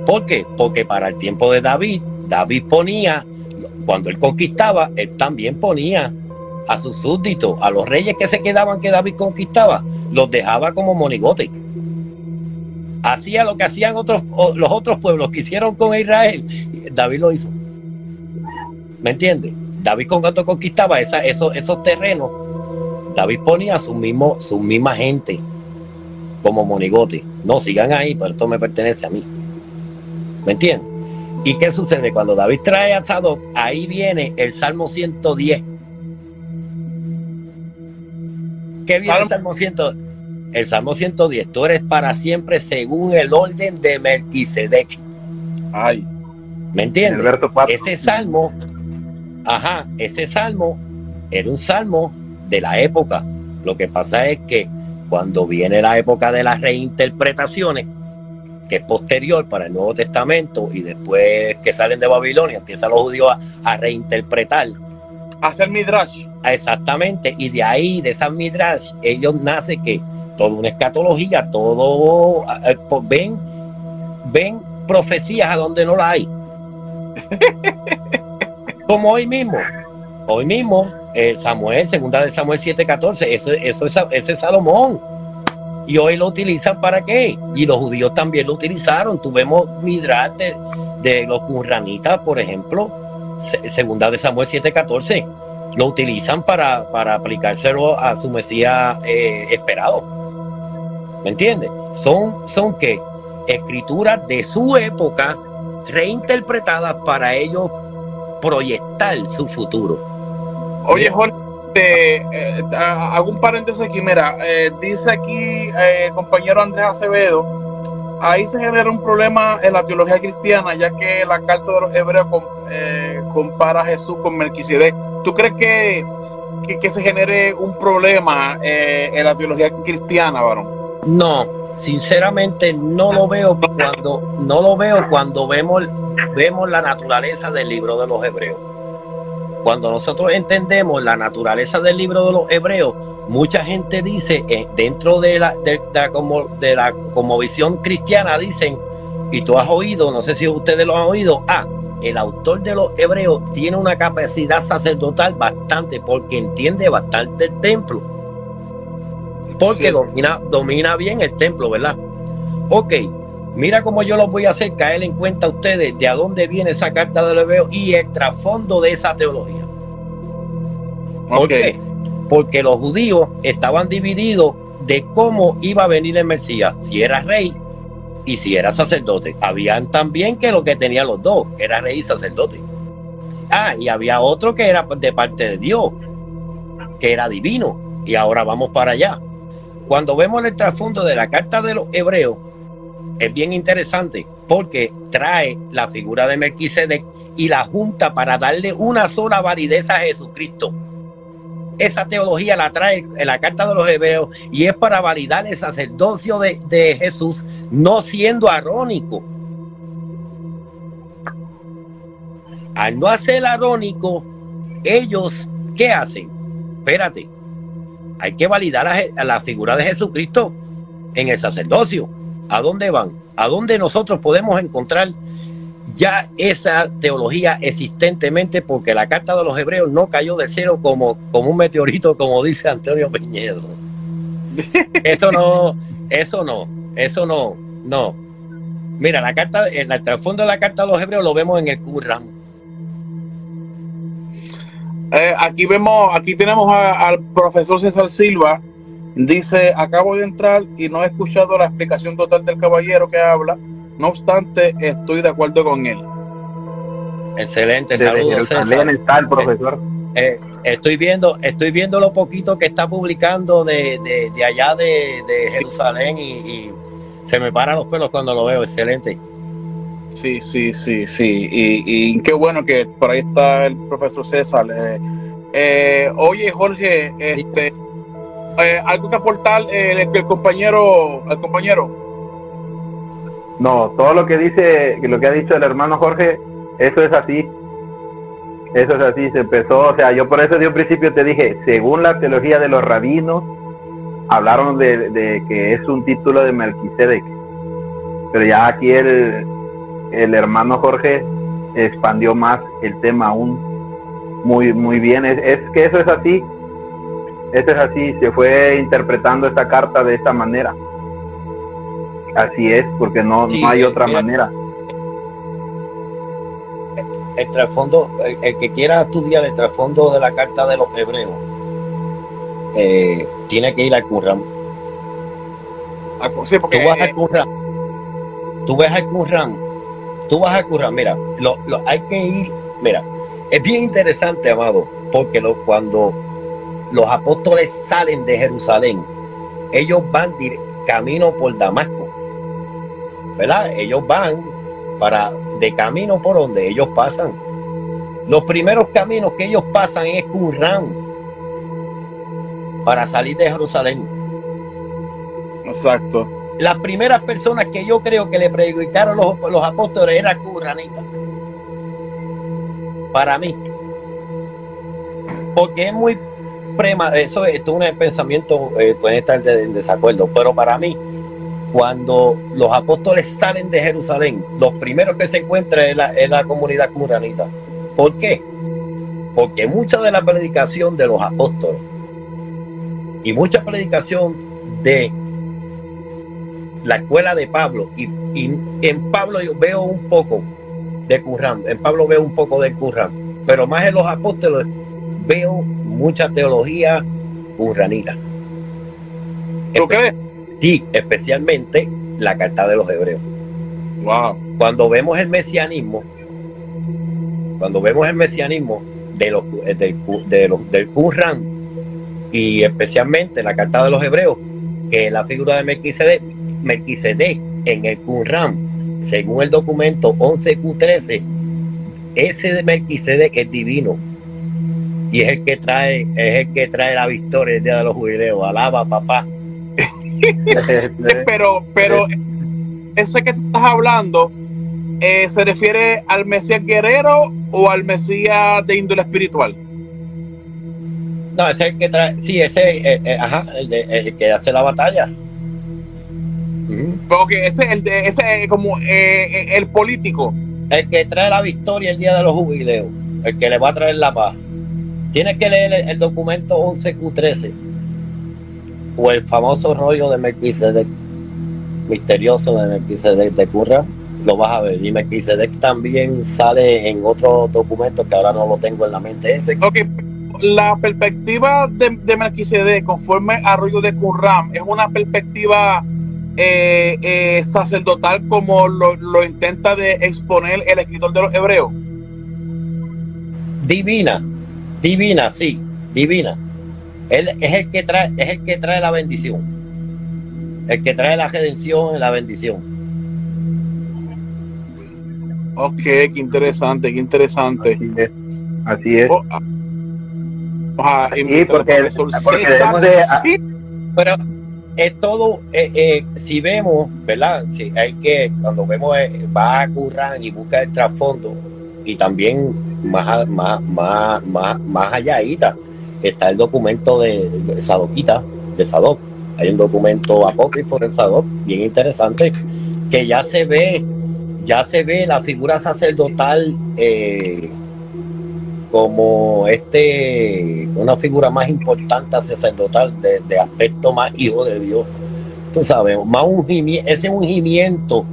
¿Por qué? Porque para el tiempo de David, David ponía, cuando él conquistaba, él también ponía a sus súbditos, a los reyes que se quedaban que David conquistaba, los dejaba como monigotes. hacía lo que hacían otros, los otros pueblos que hicieron con Israel, David lo hizo. ¿Me entiendes? David cuando conquistaba esos, esos terrenos, David ponía su mismo, su misma gente como monigote. No, sigan ahí, pero esto me pertenece a mí. ¿Me entiendes? ¿Y qué sucede? Cuando David trae a Sadoc, ahí viene el Salmo 110. ¿Qué viene el Salmo 110? El Salmo 110. Tú eres para siempre según el orden de Melquisedec. Ay. ¿Me entiendes? Ese salmo Ajá, ese salmo era un salmo de la época. Lo que pasa es que cuando viene la época de las reinterpretaciones, que es posterior para el Nuevo Testamento, y después que salen de Babilonia, empiezan los judíos a, reinterpretar. Hacer midrash. Exactamente, y de ahí, de esas midrash, ellos nace que toda una escatología, todo, eh, pues, ven, ven profecías a donde no la hay. Como hoy mismo. Hoy mismo, eh, Samuel, segunda de Samuel 7:14, eso, eso es, ese es Salomón. Y hoy lo utilizan para qué? Y los judíos también lo utilizaron. Tuvemos midrat de, los curranitas, por ejemplo, segunda de Samuel 7:14. Lo utilizan para, para aplicárselo a su Mesías eh, esperado. ¿Me entiendes? Son, son que escrituras de su época reinterpretadas para ellos proyectar su futuro. Oye, Jorge, eh, hago un paréntesis aquí. Mira, eh, dice aquí eh, el compañero Andrés Acevedo, ahí se genera un problema en la teología cristiana, ya que la carta de los hebreos compara a Jesús con Melquisedec. ¿Tú crees que, que, se genere un problema en la teología cristiana, varón? No, sinceramente no lo veo cuando no lo veo cuando vemos vemos la naturaleza del libro de los hebreos. Cuando nosotros entendemos la naturaleza del libro de los hebreos, mucha gente dice, eh, dentro de la, de, como, de la como visión cristiana, dicen, y tú has oído, no sé si ustedes lo han oído, ah, el autor de los hebreos tiene una capacidad sacerdotal bastante, porque entiende bastante el templo. Porque domina, domina bien el templo, ¿verdad? Ok, Mira cómo yo los voy a hacer caer en cuenta a ustedes de a dónde viene esa carta de Leveo y el trasfondo de esa teología. ¿Por qué? Porque los judíos estaban divididos de cómo iba a venir el Mesías, si era rey y si era sacerdote. Habían también que lo que tenían los dos, era rey y sacerdote. Ah, y había otro que era de parte de Dios, que era divino. Y ahora vamos para allá. Cuando vemos el trasfondo de la carta de los hebreos, es bien interesante porque trae la figura de Melquisedec y la junta para darle una sola validez a Jesucristo. Esa teología la trae en la carta de los hebreos y es para validar el sacerdocio de, Jesús, no siendo arónico. Al no hacer arónico, ellos, ¿qué hacen? Espérate, hay que validar a la figura de Jesucristo en el sacerdocio ¿A dónde van? ¿A dónde nosotros podemos encontrar ya esa teología existentemente? Porque la carta de los hebreos no cayó del cielo como, como un meteorito, como dice Antonio Peñedo. Eso no, eso no, eso no, no. Mira, la carta, el trasfondo de la carta de los hebreos lo vemos en el Qur'an. Eh, aquí vemos, aquí tenemos al profesor César Silva, Dice, acabo de entrar y no he escuchado la explicación total del caballero que habla, no obstante, estoy de acuerdo con él. Excelente, saludos. También está el profesor. Eh, eh, estoy viendo, estoy viendo lo poquito que está publicando de, de, allá de, Jerusalén y, se me paran los pelos cuando lo veo, excelente. Sí, sí, sí, sí. Y, qué bueno que por ahí está el profesor César. Eh, oye, Jorge, este, eh, ¿Algo que aportar eh, el, compañero, el compañero? No, todo lo que dice, lo que ha dicho el hermano Jorge, eso es así. Eso es así, se empezó, o sea, yo por eso de un principio te dije, según la teología de los rabinos, hablaron de, que es un título de Melquisedec. Pero ya aquí el, el hermano Jorge expandió más el tema aún muy, muy bien. Es, es que eso es así, eso es así, se fue interpretando esta carta de esta manera. Así es, porque no, no hay otra manera. El trasfondo, el, que quiera estudiar el trasfondo de la carta de los hebreos, eh, tiene que ir al Qur'an. Sí, porque, tú vas al Qur'an, tú ves al Qur'an, tú vas al Qur'an, mira, lo, lo, hay que ir, mira, es bien interesante, amado, porque lo, cuando los apóstoles salen de Jerusalén, ellos van camino por Damasco, ¿verdad? Ellos van para de camino por donde ellos pasan. Los primeros caminos que ellos pasan es Qur'an para salir de Jerusalén. Exacto. Las primeras personas que yo creo que le predicaron los, los apóstoles eran Quranitas. Para mí. Porque es muy eso es un pensamiento, eh, puede estar en desacuerdo, pero para mí, cuando los apóstoles salen de Jerusalén, los primeros que se encuentran es la, comunidad curanita. ¿Por qué? Porque mucha de la predicación de los apóstoles y mucha predicación de la escuela de Pablo, y, en Pablo yo veo un poco de Curran, en Pablo veo un poco de Curran, pero más en los apóstoles veo mucha teología urranita. ¿Tú crees? Sí, especialmente la carta de los hebreos. Wow. Cuando vemos el mesianismo, cuando vemos el mesianismo de los, del, de los, del Qur'an y especialmente la carta de los hebreos, que es la figura de Melquisedec, Melquisedec en el Qur'an, según el documento 11Q13, ese de Melquisedec es divino, y es el que trae, es el que trae la victoria el día de los jubileos. Alaba, papá. pero, pero ese que tú estás hablando, eh, ¿se refiere al Mesías guerrero o al Mesías de índole espiritual? No, ese es el que trae, sí, ese, eh, eh, ajá, el, que hace la batalla. Porque ese es el de, ese como el político. El que trae la victoria el día de los jubileos, el que le va a traer la paz. Tienes que leer el, documento 11Q13 o el famoso rollo de Melquisedec, misterioso de Melquisedec de Curra, lo vas a ver. Y Melquisedec también sale en otro documento que ahora no lo tengo en la mente. Ese. Ok, la perspectiva de, de Melquisedec conforme a rollo de Qurram es una perspectiva eh, eh, sacerdotal como lo, lo intenta de exponer el escritor de los hebreos. Divina, Divina, sí, divina. Él es el que trae, es el que trae la bendición. El que trae la redención y la bendición. Ok, qué interesante, qué interesante. Así es. Oh, ah, sí, porque, porque debemos de... Sí, pero es todo, eh, eh, si vemos, ¿verdad? Si hay que, cuando vemos, eh, va a currar y busca el trasfondo y también más, más, más, más, más allá está el documento de, de Sadoquita, de Sadoc. Hay un documento apócrifo en Sadoc, bien interesante, que ya se ve, ya se ve la figura sacerdotal eh, como este, una figura más importante sacerdotal, de, de aspecto más hijo de Dios. Tú sabes, más ungimiento, ese ungimiento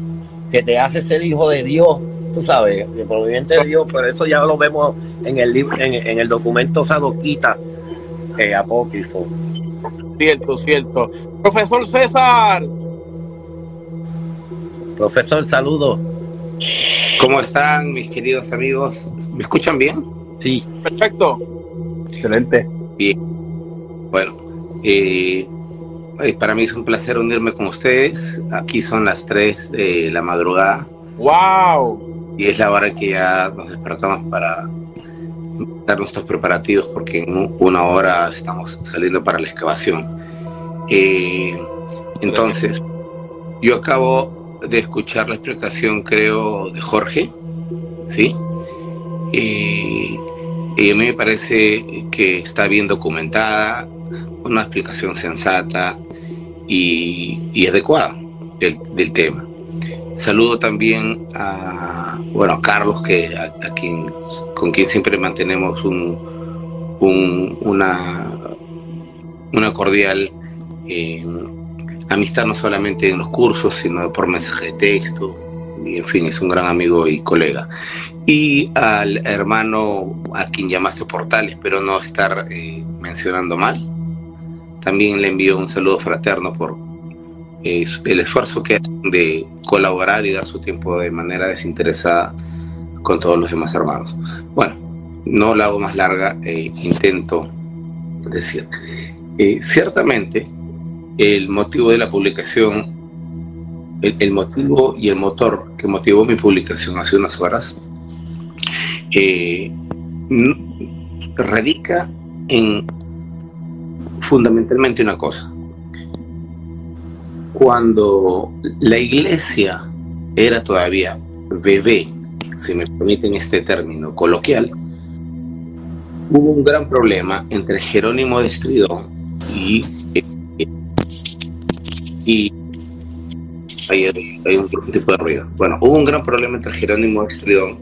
que te hace ser hijo de Dios tú sabes, el movimiento de Dios, pero eso ya lo vemos en el libro, en, el documento Sadoquita eh, apócrifo. Cierto, cierto. Profesor César. Profesor, saludos. ¿Cómo están mis queridos amigos? ¿Me escuchan bien? Sí. Perfecto. Excelente. Bien. Bueno, eh, para mí es un placer unirme con ustedes. Aquí son las 3 de la madrugada. ¡Wow! Y es la hora que ya nos despertamos para dar nuestros preparativos porque en una hora estamos saliendo para la excavación. Eh, entonces, yo acabo de escuchar la explicación, creo, de Jorge, ¿sí? Eh, y a mí me parece que está bien documentada, una explicación sensata y, adecuada del tema. Saludo también a, bueno, Carlos, que a, quien, con quien siempre mantenemos un, una, una cordial eh, amistad no solamente en los cursos, sino por mensaje de texto, y en fin, es un gran amigo y colega. Y al hermano a quien llamaste Portal, espero no estar eh, mencionando mal, también le envío un saludo fraterno por eh, el esfuerzo que hacen de colaborar y dar su tiempo de manera desinteresada con todos los demás hermanos. Bueno, no la hago más larga, eh, intento decir. ciertamente, el motivo de la publicación el, motivo y el motor que motivó mi publicación hace unas horas eh, radica en fundamentalmente una cosa. Cuando la iglesia era todavía bebé, si me permiten este término coloquial, hubo un gran problema entre Jerónimo de Estridón y, y hay, un tipo de ruido. Bueno, hubo un gran problema entre Jerónimo de Estridón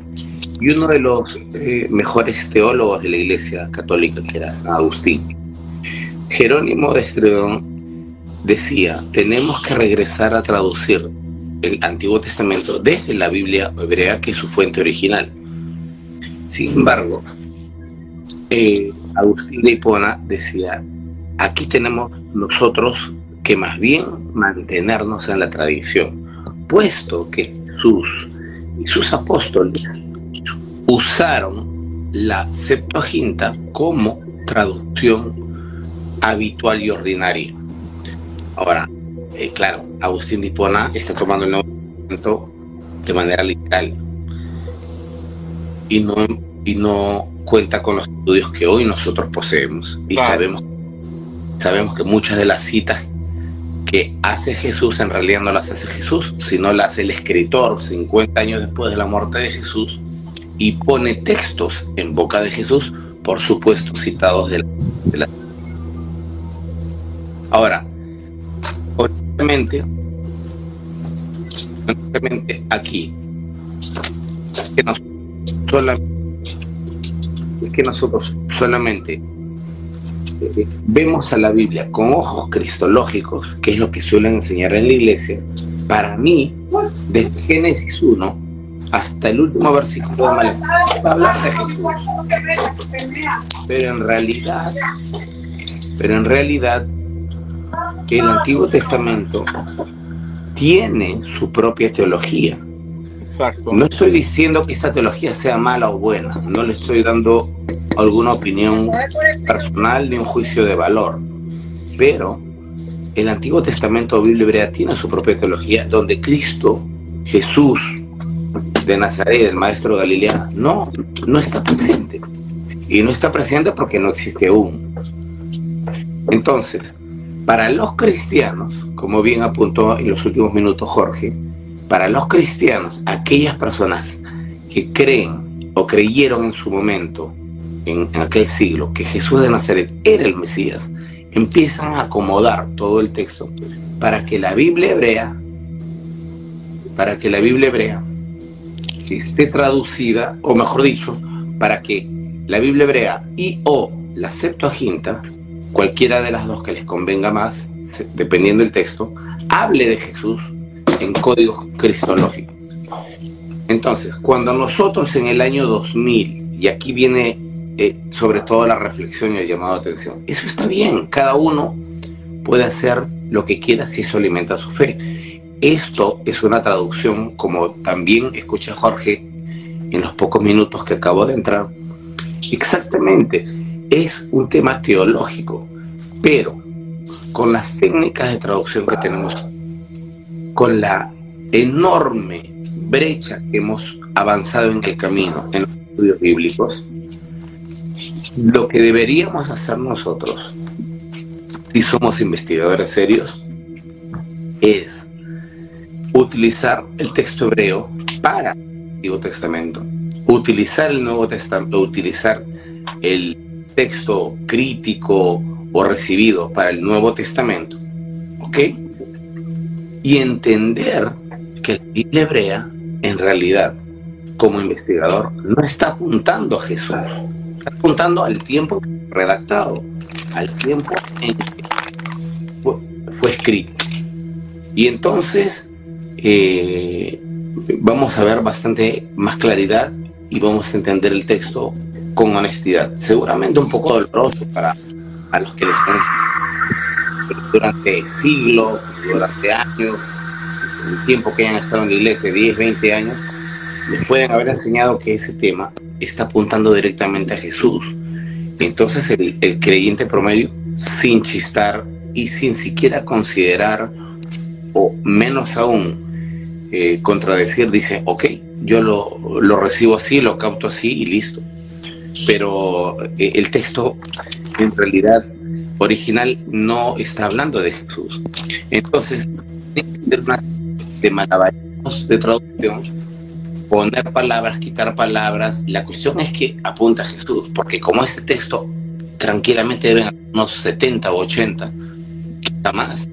y uno de los eh, mejores teólogos de la Iglesia Católica, que era San Agustín. Jerónimo de Estridón decía, tenemos que regresar a traducir el Antiguo Testamento desde la Biblia hebrea, que es su fuente original. Sin embargo, eh, Agustín de Hipona decía, aquí tenemos nosotros que más bien mantenernos en la tradición, puesto que Jesús y sus apóstoles usaron la Septuaginta como traducción habitual y ordinaria. Ahora, eh, claro, Agustín de Hipona está tomando el Nuevo de manera literal. Y no, y no cuenta con los estudios que hoy nosotros poseemos. Y sabemos, sabemos que muchas de las citas que hace Jesús en realidad no las hace Jesús, sino las hace el escritor 50 años después de la muerte de Jesús y pone textos en boca de Jesús, por supuesto citados de la... Ahora, honestamente aquí, que, es que nosotros solamente vemos a la Biblia con ojos cristológicos, que es lo que suelen enseñar en la iglesia, para mí, desde Génesis 1 hasta el último versículo de. Pero en realidad, pero en realidad, el Antiguo Testamento tiene su propia teología. No estoy diciendo que esta teología sea mala o buena, no le estoy dando alguna opinión personal ni un juicio de valor. Pero el Antiguo Testamento Biblia hebrea tiene su propia teología donde Cristo, Jesús de Nazaret, el maestro Galilea, no, no está presente. Y no está presente porque no existe aún. Entonces, para los cristianos, como bien apuntó en los últimos minutos Jorge, para los cristianos, aquellas personas que creen o creyeron en su momento en, aquel siglo que Jesús de Nazaret era el Mesías, empiezan a acomodar todo el texto para que la Biblia hebrea, para que la Biblia hebrea esté traducida, o mejor dicho, para que la Biblia hebrea y o la Septuaginta, cualquiera de las dos que les convenga más, dependiendo del texto, hable de Jesús en códigos cristológicos. Entonces, cuando nosotros en el año 2000, y aquí viene eh, sobre todo la reflexión y el llamado de atención. Eso está bien, cada uno puede hacer lo que quiera si eso alimenta su fe. Esto es una traducción, como también escucha Jorge en los pocos minutos que acabo de entrar, exactamente, es un tema teológico, pero con las técnicas de traducción que tenemos, con la enorme brecha que hemos avanzado en el camino en los estudios bíblicos, lo que deberíamos hacer nosotros, si somos investigadores serios, es utilizar el texto hebreo para el Antiguo Testamento, utilizar el Nuevo Testamento, utilizar el texto crítico o recibido para el Nuevo Testamento, ¿ok? Y entender que la Biblia hebrea, en realidad, como investigador, no está apuntando a Jesús, está apuntando al tiempo redactado, al tiempo en que fue, escrito. Y entonces eh, vamos a ver bastante más claridad y vamos a entender el texto con honestidad. Seguramente un poco doloroso para a los que les durante siglos, durante años, el tiempo que hayan estado en la iglesia, 10, 20 años, les pueden haber enseñado que ese tema está apuntando directamente a Jesús. Entonces el, creyente promedio, sin chistar y sin siquiera considerar, o menos aún eh, contradecir, dice, ok, yo lo, lo, recibo así, lo capto así y listo. Pero eh, el texto en realidad original no está hablando de Jesús. Entonces, de malabarismos de traducción, poner palabras, quitar palabras. La cuestión es que apunta a Jesús, porque como este texto tranquilamente deben unos 70 o 80, que está más,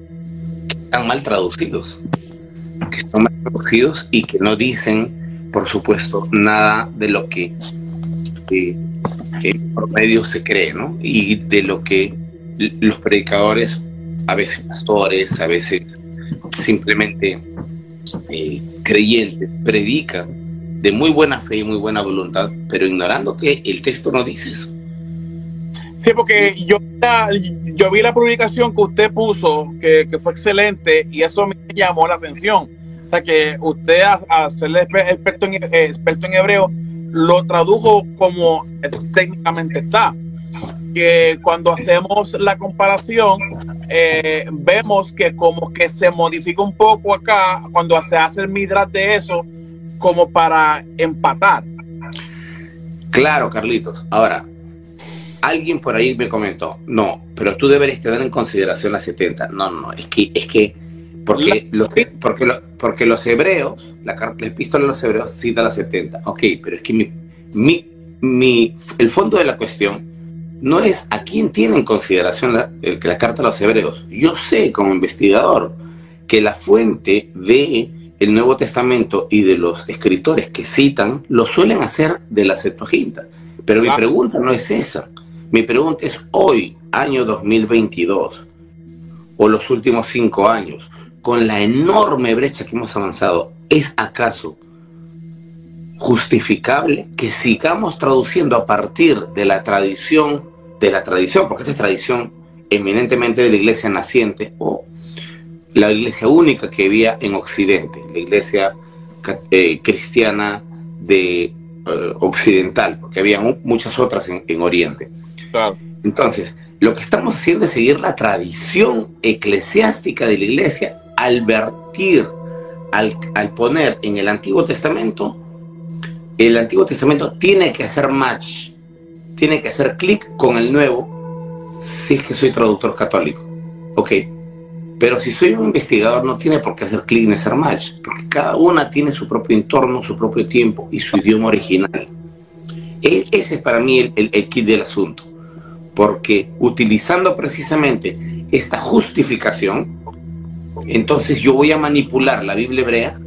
que están mal traducidos, que están mal traducidos y que no dicen, por supuesto, nada de lo que eh, en promedio se cree, ¿no? Y de lo que los predicadores, a veces pastores, a veces simplemente eh, creyentes, predican de muy buena fe y muy buena voluntad, pero ignorando que el texto no dice eso. Sí, porque yo, yo vi la publicación que usted puso, que, fue excelente, y eso me llamó la atención. O sea, que usted, a, ser experto en, experto en hebreo, lo tradujo como técnicamente está que cuando hacemos la comparación eh, vemos que como que se modifica un poco acá cuando se hace el midras de eso como para empatar. Claro, Carlitos. Ahora, alguien por ahí me comentó, no, pero tú deberías tener en consideración las 70. No, no, es que, es que, porque, los, porque, porque los hebreos, la, la epístola de los hebreos cita las 70. Ok, pero es que mi, mi, mi, el fondo de la cuestión no es a quién tiene en consideración la, el, la carta a los hebreos. Yo sé como investigador que la fuente de el Nuevo Testamento y de los escritores que citan lo suelen hacer de la Septuaginta. Pero mi pregunta no es esa. Mi pregunta es hoy, año 2022, o los últimos cinco años, con la enorme brecha que hemos avanzado, ¿es acaso justificable que sigamos traduciendo a partir de la tradición, de la tradición, porque esta es tradición eminentemente de la iglesia naciente o la iglesia única que había en Occidente, la iglesia eh, cristiana de eh, occidental, porque había muchas otras en, Oriente. Entonces, lo que estamos haciendo es seguir la tradición eclesiástica de la iglesia al vertir, al, al poner en el Antiguo Testamento el Antiguo Testamento tiene que hacer match, tiene que hacer clic con el Nuevo si es que soy traductor católico. Ok, pero si soy un investigador no tiene por qué hacer clic ni hacer match, porque cada una tiene su propio entorno, su propio tiempo y su idioma original. E, ese es para mí el, el kit del asunto, porque utilizando precisamente esta justificación, entonces yo voy a manipular la Biblia hebrea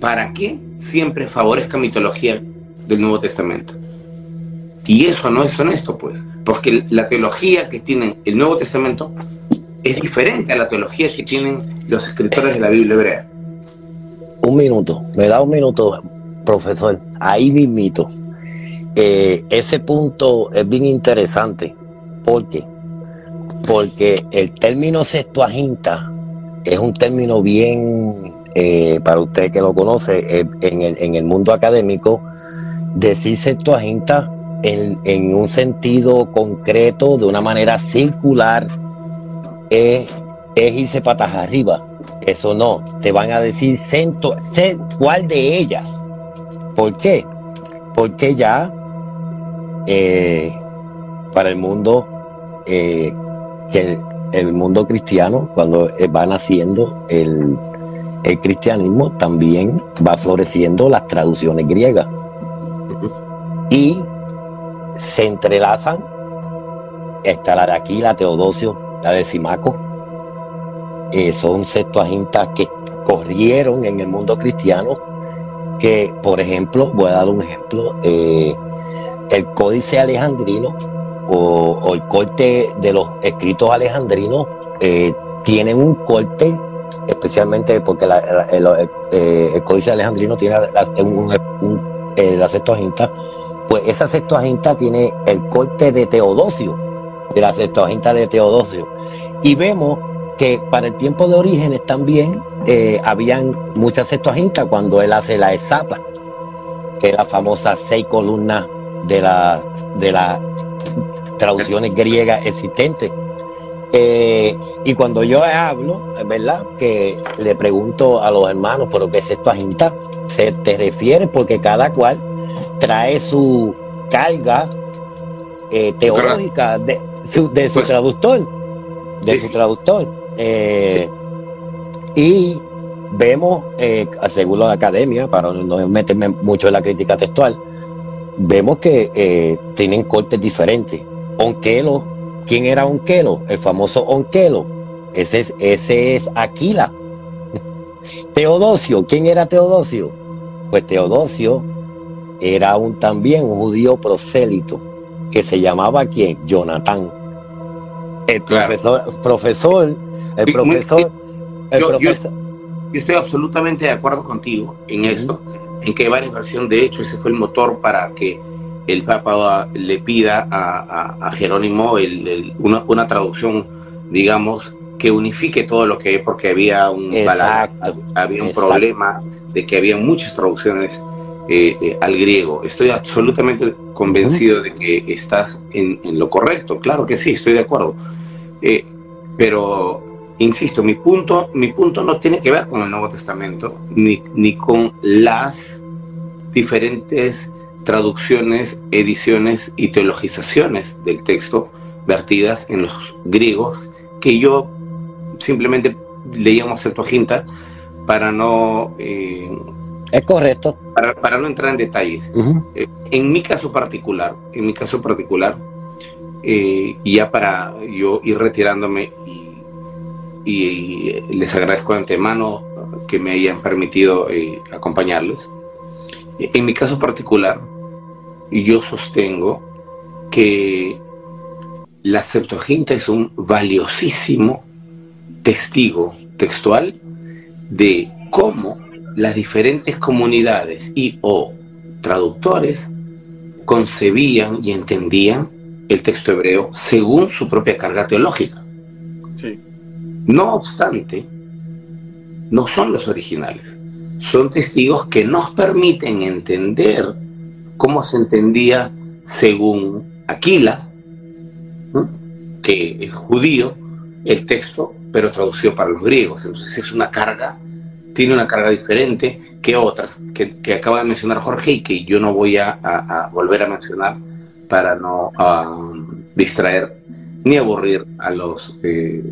para que siempre favorezca mitología del Nuevo Testamento. Y eso no es honesto, pues, porque la teología que tiene el Nuevo Testamento es diferente a la teología que tienen los escritores de la Biblia hebrea. Un minuto, me da un minuto, profesor. Ahí mismito. Eh, ese punto es bien interesante. ¿Por qué? Porque el término sextuaginta es un término bien eh, para usted que lo conoce, eh, en, el, mundo académico, decir Septuaginta en, en un sentido concreto, de una manera circular, es, irse patas arriba. Eso no, te van a decir cento, cuál de ellas. ¿Por qué? Porque ya eh, para el mundo que el mundo cristiano, cuando va naciendo el, el cristianismo también va floreciendo las traducciones griegas. Y se entrelazan, está la de aquí, la Teodosio, la de Simaco, eh, son septuagintas que corrieron en el mundo cristiano, que por ejemplo, voy a dar un ejemplo, eh, el códice alejandrino o, el corte de los escritos alejandrinos eh, tienen un corte especialmente porque el, Códice Alejandrino tiene un, la Septuaginta, pues esa Septuaginta tiene el corte de Teodosio, de la Septuaginta de Teodosio. Y vemos que para el tiempo de orígenes también eh, habían muchas Septuagintas cuando él hace la Esapa, que es la famosa seis columnas de, la, de las traducciones griegas existentes. Eh, y cuando yo hablo, es verdad, que le pregunto a los hermanos, ¿pero qué es Septuaginta? Se te refiere porque cada cual trae su carga eh, teológica de, su, de su pues, traductor, de su traductor. Eh, y vemos, según la academia, para no meterme mucho en la crítica textual, vemos que tienen cortes diferentes. Onquelo, ¿quién era Onquelo? El famoso Onquelo. Ese es, ese es Aquila. Teodosio, ¿quién era Teodosio? Pues Teodosio era un, también un judío prosélito que se llamaba quién? Jonatán. El profesor, profesor, el profesor, el yo, profesor. Yo, estoy absolutamente de acuerdo contigo en esto, en que hay varias versiones. De hecho, ese fue el motor para que el Papa le pida a, Jerónimo una, traducción, digamos, que unifique todo lo que es, porque había un había un problema de que había muchas traducciones eh, eh, al griego. Estoy absolutamente convencido de que estás en, lo correcto. Claro que sí, estoy de acuerdo. Eh, pero, insisto, mi punto, mi punto no tiene que ver con el Nuevo Testamento, ni, ni con las diferentes traducciones, ediciones y teologizaciones del texto vertidas en los griegos, que yo simplemente leíamos Septuaginta para no es correcto. Para, no entrar en detalles. Eh, en mi caso particular, en mi caso particular, eh, ya para yo ir retirándome y, les agradezco de antemano que me hayan permitido eh, acompañarles. En mi caso particular, yo sostengo que la Septuaginta es un valiosísimo testigo textual de cómo las diferentes comunidades y o traductores concebían y entendían el texto hebreo según su propia carga teológica. No obstante, no son los originales. Son testigos que nos permiten entender cómo se entendía según Aquila, que es judío, el texto, pero traducido para los griegos. Entonces es una carga tiene una carga diferente que otras que, acaba de mencionar Jorge y que yo no voy a, volver a mencionar para no distraer ni aburrir a los, eh,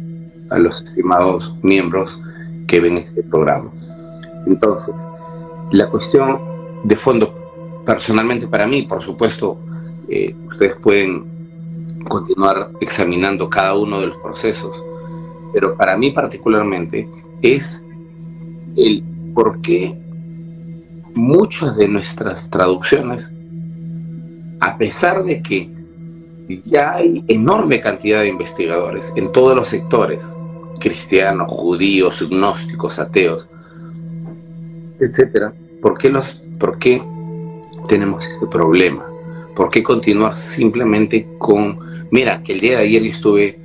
a los estimados miembros que ven este programa. Entonces, la cuestión de fondo, personalmente para mí, por supuesto, eh, ustedes pueden continuar examinando cada uno de los procesos, pero para mí particularmente es el por qué muchas de nuestras traducciones, a pesar de que ya hay enorme cantidad de investigadores en todos los sectores, cristianos, judíos, gnósticos, ateos, etcétera, ¿por qué, los, ¿por qué tenemos este problema? ¿Por qué continuar simplemente con, mira, que el día de ayer yo estuve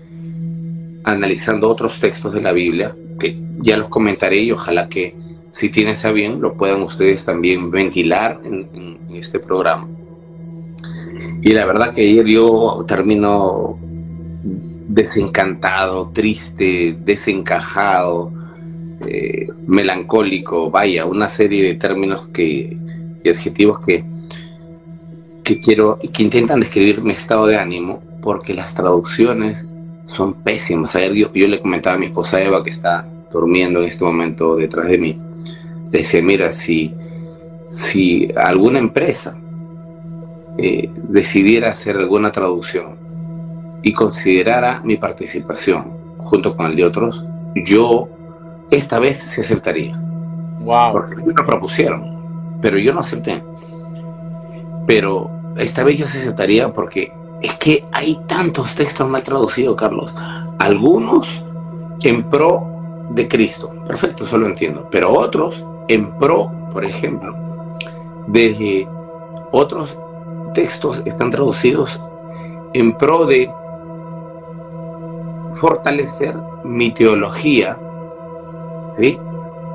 analizando otros textos de la Biblia que ya los comentaré y ojalá que si tienes a bien lo puedan ustedes también ventilar en, este programa. Y la verdad que ayer yo termino desencantado, triste, desencajado, eh, melancólico, vaya, una serie de términos que, y adjetivos que, que quiero, que intentan describir mi estado de ánimo, porque las traducciones son pésimas. Ayer yo, yo le comentaba a mi esposa Eva, que está durmiendo en este momento detrás de mí, le decía, mira, si, si alguna empresa eh, decidiera hacer alguna traducción y considerara mi participación junto con el de otros, yo esta vez se aceptaría. Wow. Porque me lo propusieron, pero yo no acepté. Pero esta vez yo se aceptaría porque es que hay tantos textos mal traducidos, Carlos. Algunos en pro de Cristo. Perfecto, eso lo entiendo. Pero otros en pro, por ejemplo, de otros textos están traducidos en pro de fortalecer mi teología, ¿sí?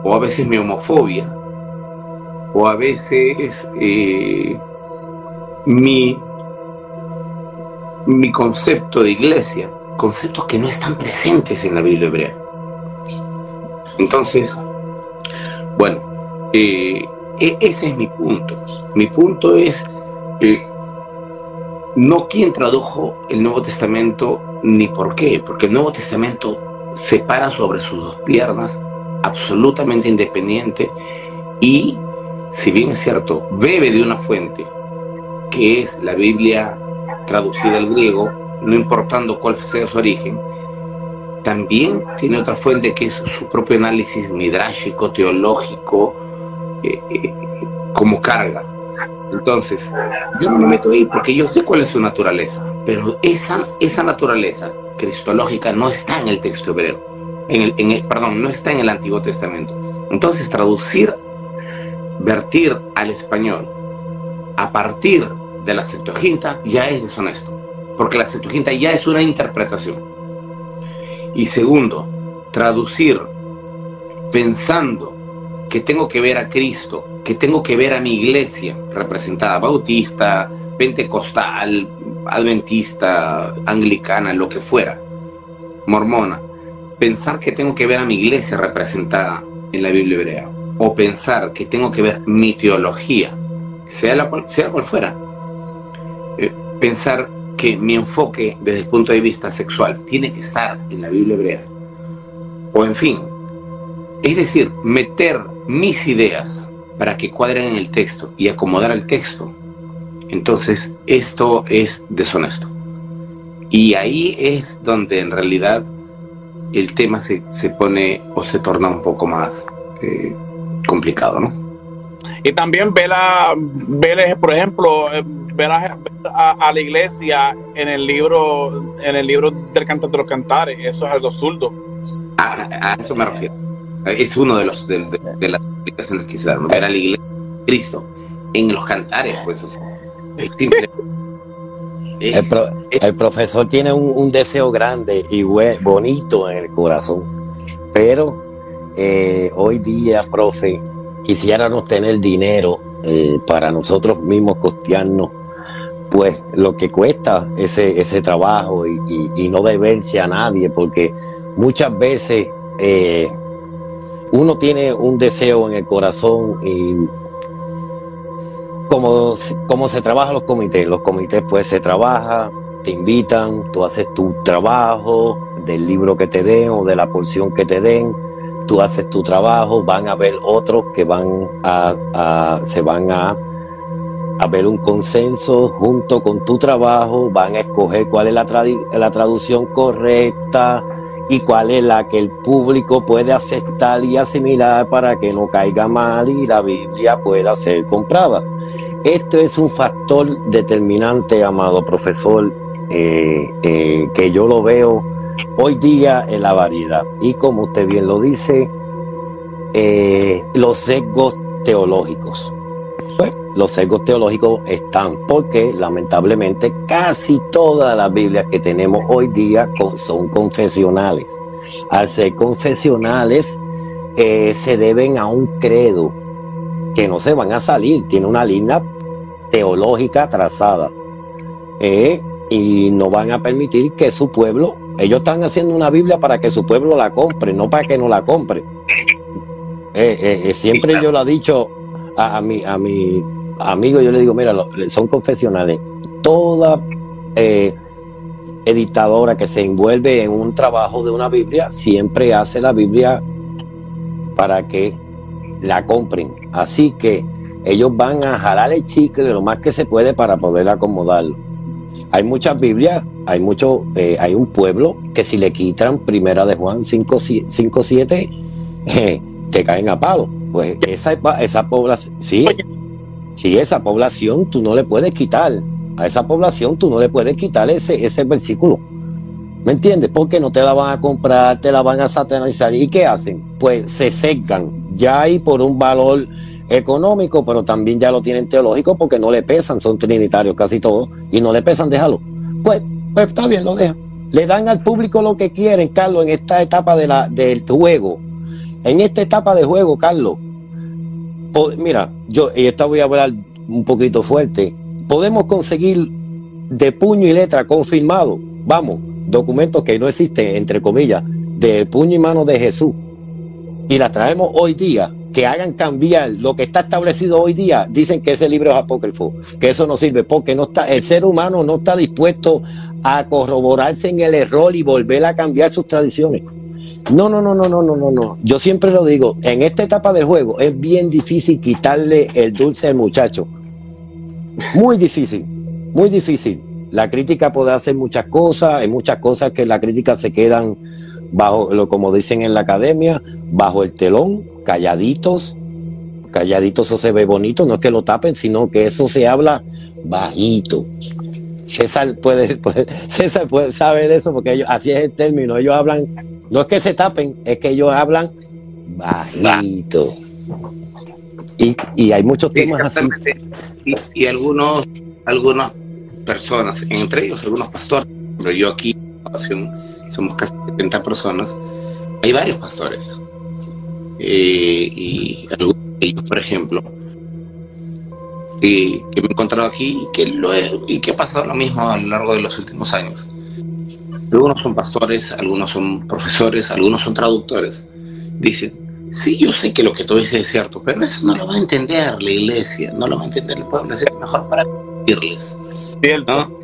o a veces mi homofobia, o a veces eh, mi, mi concepto de iglesia, conceptos que no están presentes en la Biblia hebrea. Entonces, bueno, eh, e-, ese es mi punto. Mi punto es eh, no quién tradujo el Nuevo Testamento ni por qué, porque el Nuevo Testamento se para sobre sus dos piernas, absolutamente independiente, y si bien es cierto, bebe de una fuente, que es la Biblia traducida al griego, no importando cuál sea su origen, también tiene otra fuente que es su propio análisis midrásico, teológico, eh, eh, como carga. Entonces, yo no me meto ahí porque yo sé cuál es su naturaleza, pero esa, esa naturaleza cristológica no está en el texto hebreo, en el, en el, perdón, no está en el Antiguo Testamento. Entonces, traducir, vertir al español a partir de la Septuaginta ya es deshonesto, porque la Septuaginta ya es una interpretación. Y segundo, traducir pensando que tengo que ver a Cristo que tengo que ver a mi iglesia representada, bautista, pentecostal, adventista, anglicana, lo que fuera, mormona, pensar que tengo que ver a mi iglesia representada en la Biblia hebrea, o pensar que tengo que ver mi teología, sea, la sea cual fuera, eh, pensar que mi enfoque desde el punto de vista sexual tiene que estar en la Biblia hebrea, o en fin, es decir, meter mis ideas para que cuadren en el texto y acomodar el texto, entonces esto es deshonesto. Y ahí es donde en realidad el tema se, se pone o se torna un poco más eh, complicado, ¿no? Y también ver, a, ver por ejemplo, eh, ver a, la iglesia en el libro en el libro del canto de los cantares, eso es algo absurdo. A, eso me refiero. Es uno de los de, de las explicaciones que se dan. Ver a la iglesia Cristo en los cantares, pues. el, profesor tiene un, deseo grande y bonito en el corazón, pero eh, hoy día, profe, quisiéramos tener dinero eh, para nosotros mismos costearnos pues lo que cuesta ese, ese trabajo y, no deberse a nadie, porque muchas veces eh, uno tiene un deseo en el corazón y como, como se trabaja los comités, los comités pues se trabaja, te invitan, tú haces tu trabajo del libro que te den o de la porción que te den, tú haces tu trabajo, van a ver otros que van a, se van a, a ver un consenso junto con tu trabajo, van a escoger cuál es la, la traducción correcta, y cuál es la que el público puede aceptar y asimilar para que no caiga mal y la Biblia pueda ser comprada. Esto es un factor determinante, amado profesor, eh, eh, que yo lo veo hoy día en la variedad. Y como usted bien lo dice, eh, los sesgos teológicos. Los sesgos teológicos están porque lamentablemente casi todas las Biblias que tenemos hoy día son confesionales. Al ser confesionales eh, se deben a un credo que no se van a salir, tiene una línea teológica trazada eh, y no van a permitir que su pueblo, ellos están haciendo una Biblia para que su pueblo la compre, no para que no la compre. Eh, siempre yo lo he dicho a, mi, a mi amigo, yo le digo, mira, son confesionales. Toda eh, editadora que se envuelve en un trabajo de una Biblia siempre hace la Biblia para que la compren. Así que ellos van a jalar el chicle lo más que se puede para poder acomodarlo. Hay muchas Biblias, hay mucho, eh, hay un pueblo que si le quitan Primera de Juan 5.7, eh, te caen a palo. Pues esa, esa población, sí, sí, esa población tú no le puedes quitar, a esa población tú no le puedes quitar ese, ese versículo. ¿Me entiendes? Porque no te la van a comprar, te la van a satanizar. ¿Y qué hacen? Pues se secan ya hay por un valor económico, pero también ya lo tienen teológico porque no le pesan, son trinitarios casi todos, y no le pesan, déjalo. Pues, pues está bien, lo dejan. Le dan al público lo que quieren, Carlos, en esta etapa de la, del juego. En esta etapa de juego, Carlos. Mira, yo, y esta voy a hablar un poquito fuerte. Podemos conseguir de puño y letra confirmado, vamos, documentos que no existen, entre comillas, de puño y mano de Jesús. Y la traemos hoy día, que hagan cambiar lo que está establecido hoy día, dicen que ese libro es apócrifo, que eso no sirve, porque no está, el ser humano no está dispuesto a corroborarse en el error y volver a cambiar sus tradiciones. No, no, no, no, no, no, no, no. Yo siempre lo digo, en esta etapa del juego es bien difícil quitarle el dulce al muchacho. Muy difícil, muy difícil. La crítica puede hacer muchas cosas, hay muchas cosas que la crítica se quedan bajo, lo como dicen en la academia, bajo el telón, calladitos, calladitos eso se ve bonito, no es que lo tapen, sino que eso se habla bajito. César puede, César puede, sabe de eso porque ellos, así es el término, ellos hablan, no es que se tapen, es que ellos hablan bajito. Y, y hay muchos temas así. Y, algunos, algunas personas, entre ellos algunos pastores, pero yo aquí somos casi 70 personas, hay varios pastores. Eh, y algunos de ellos, por ejemplo, que me he encontrado aquí y que, lo y que ha pasado lo mismo a lo largo de los últimos años. Algunos son pastores, algunos son profesores, algunos son traductores. Dicen, sí, yo sé que lo que tú dices es cierto, pero eso no lo va a entender la iglesia, no lo va a entender el pueblo, es mejor para decirles. ¿no?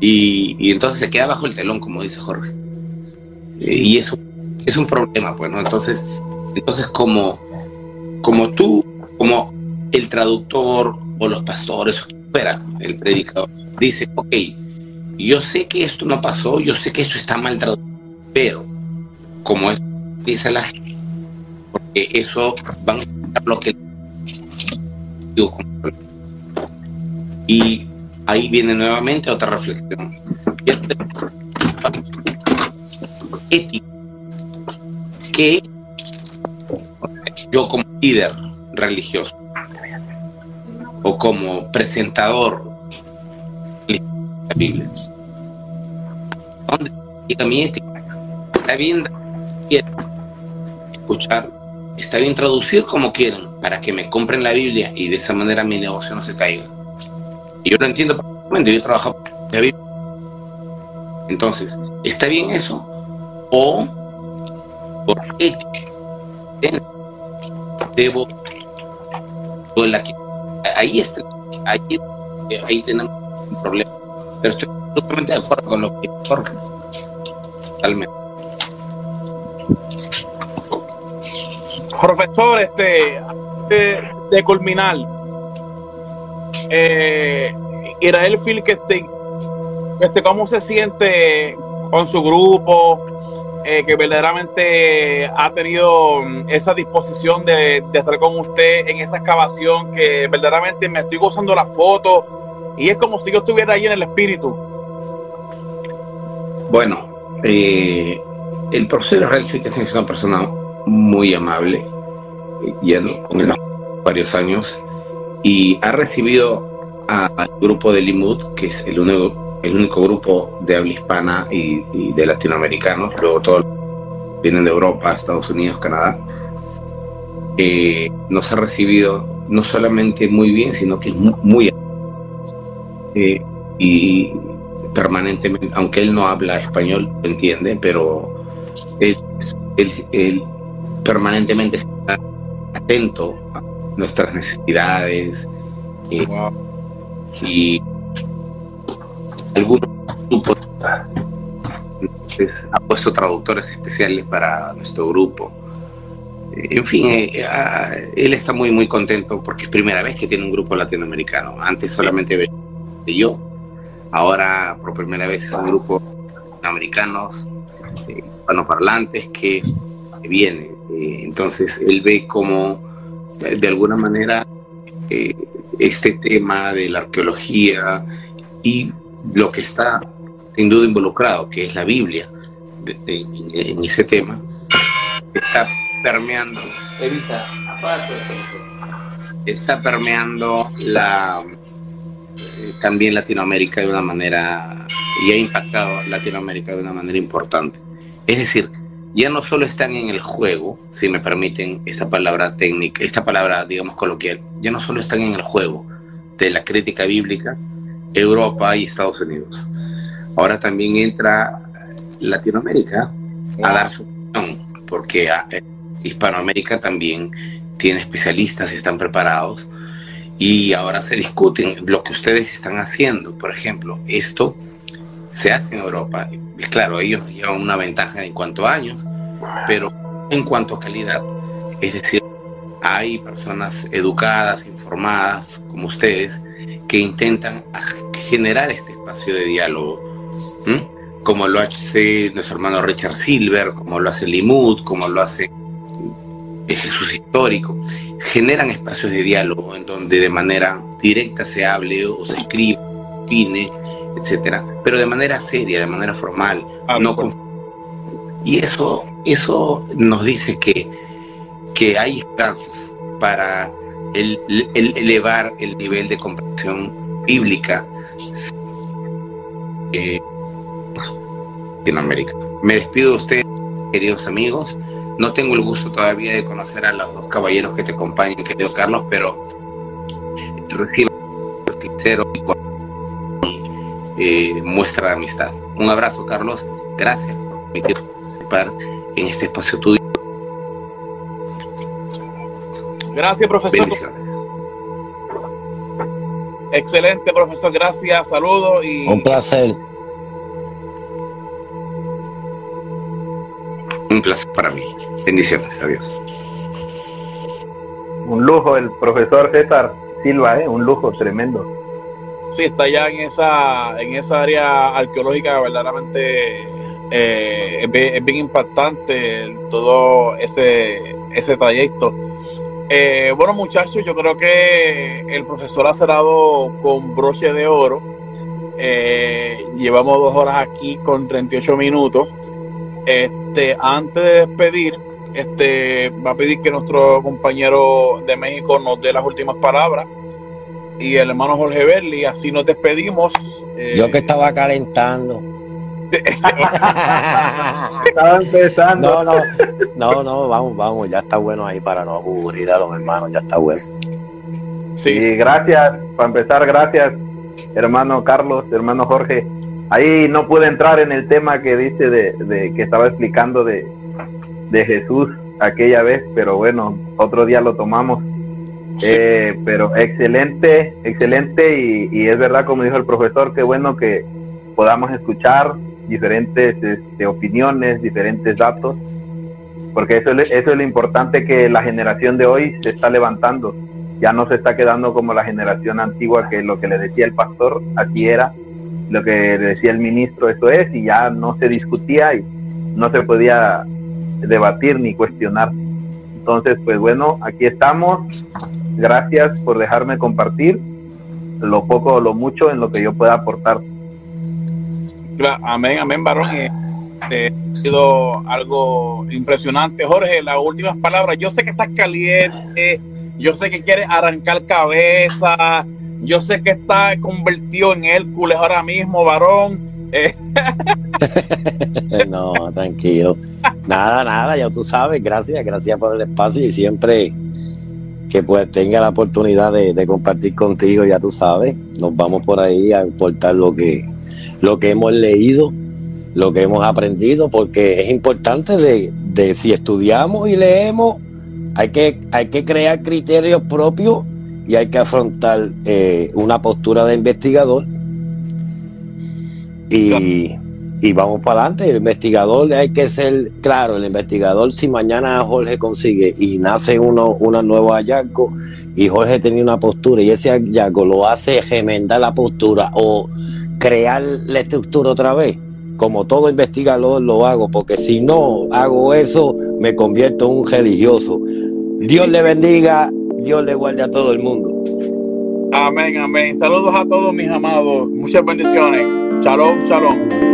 Y, entonces se queda bajo el telón, como dice Jorge. Eh, y eso es un problema, pues, ¿no? Entonces, entonces como, como tú, como el traductor o los pastores, espera, el predicador, dice, ok, yo sé que esto no pasó, yo sé que esto está mal traducido, pero como es, dice la gente, porque eso van a lo que y ahí viene nuevamente otra reflexión. Ética. Que yo como líder religioso o como presentador de la Biblia, ¿dónde llega mi ética? Está bien escuchar, está bien traducir como quieran para que me compren la Biblia y de esa manera mi negocio no se caiga yo lo entiendo perfectamente, yo trabajo Entonces, ¿está bien eso? O por ética debo la ahí está ahí, ahí tenemos un problema. Pero estoy totalmente de acuerdo con lo que Jorge. Totalmente. Profesor este de, de culminar eh, Israel este, este, ¿cómo se siente con su grupo? Eh, que verdaderamente ha tenido mm, esa disposición de, estar con usted en esa excavación, que verdaderamente me estoy gozando la foto y es como si yo estuviera ahí en el espíritu. Bueno, eh, el profesor Israel sí que es una persona muy amable, y con él varios años, y ha recibido al grupo de Limud, que es el único, grupo de habla hispana y, de latinoamericanos, luego todos vienen de Europa, Estados Unidos, Canadá, eh, nos ha recibido no solamente muy bien, sino que es muy, eh, y permanentemente, aunque él no habla español, entiende, pero él permanentemente está atento a nuestras necesidades eh, y algunos grupos ha puesto traductores especiales para nuestro grupo. Eh, en fin, eh, ah, él está muy muy contento porque es primera vez que tiene un grupo latinoamericano. Antes solamente yo, ahora por primera vez es un grupo americanos, hispanoparlantes que, que viene. entonces él ve como de alguna manera este tema de la arqueología y lo que está sin duda involucrado, que es la Biblia, en ese tema, está permeando, evita, está permeando la eh, también Latinoamérica de una manera y ha impactado Latinoamérica de una manera importante. Es decir, ya no solo están en el juego, si me permiten esta palabra técnica, esta palabra, digamos, coloquial, ya no solo están en el juego de la crítica bíblica Europa y Estados Unidos. Ahora también entra Latinoamérica a dar su opinión, porque ah, eh, Hispanoamérica también tiene especialistas, están preparados y ahora se discuten lo que ustedes están haciendo. Por ejemplo, esto se hace en Europa. Claro, ellos llevan una ventaja en cuanto a años, pero en cuanto a calidad. Es decir, hay personas educadas, informadas, como ustedes, que intentan generar este espacio de diálogo, como lo hace nuestro hermano Richard Silver, como lo hace Limud, como lo hace Jesús Histórico. Generan espacios de diálogo en donde de manera directa se hable o se escribe, opine, etcétera, pero de manera seria, de manera formal, ah, no y eso, eso nos dice que, que hay esperanzas para el, elevar el nivel de comprensión bíblica en Latinoamérica. Me despido de ustedes, queridos amigos. No tengo el gusto todavía de conocer a los dos caballeros que te acompañan, querido Carlos, pero recibo sincero y eh, muestra de amistad. Un abrazo, Carlos. Gracias por participar en este espacio tuyo. Gracias, profesor. Excelente, profesor. Gracias. Saludos y. Un placer. Un placer para mí. Bendiciones. Adiós. Un lujo el profesor César Silva, ¿eh? un lujo tremendo sí, está ya en esa, en esa área arqueológica verdaderamente eh, es, bien, impactante todo ese, ese trayecto. Eh, bueno muchachos, yo creo que el profesor ha cerrado con broche de oro. Eh, llevamos dos horas aquí con 38 minutos. Este, antes de despedir, este, va a pedir que nuestro compañero de México nos dé las últimas palabras y el hermano Jorge Berli. Así nos despedimos. Yo que estaba calentando. estaba empezando. No, no, no, no, vamos, vamos, ya está bueno ahí para no aburrir a los hermanos, ya está bueno. Sí, gracias, para empezar, gracias, hermano Carlos, hermano Jorge. Ahí no pude entrar en el tema que dice de, de que estaba explicando de, de Jesús aquella vez, pero bueno, otro día lo tomamos. Eh, pero excelente, excelente y, es verdad, como dijo el profesor, qué bueno que podamos escuchar diferentes este, opiniones, diferentes datos, porque eso es, eso es lo importante que la generación de hoy se está levantando, ya no se está quedando como la generación antigua que lo que le decía el pastor así era, lo que decía el ministro eso es y ya no se discutía y no se podía debatir ni cuestionar. Entonces, pues bueno, aquí estamos Gracias por dejarme compartir lo poco o lo mucho en lo que yo pueda aportar. Amén, amén, varón. Eh, ha sido algo impresionante. Jorge, las últimas palabras. Yo sé que estás caliente, yo sé que quieres arrancar cabeza, yo sé que estás convertido en Hércules ahora mismo, varón. Eh. no, tranquilo. Nada, nada, ya tú sabes. Gracias, gracias por el espacio y siempre que pues tenga la oportunidad de, compartir contigo, ya tú sabes, nos vamos por ahí a importar lo que, lo que hemos leído, lo que hemos aprendido, porque es importante de, de si estudiamos y leemos, hay que, hay que crear criterios propios y hay que afrontar eh, una postura de investigador. Y, y vamos para adelante. El investigador hay que ser claro, el investigador si mañana Jorge consigue y nace uno una nuevo hallazgo y Jorge tenía una postura y ese hallazgo lo hace gemendar la postura o crear la estructura otra vez, como todo investigador lo hago, porque si no hago eso me convierto en un religioso. Dios le bendiga, Dios le guarde a todo el mundo. Amén, amén. Saludos a todos mis amados. Muchas bendiciones. Shalom, shalom.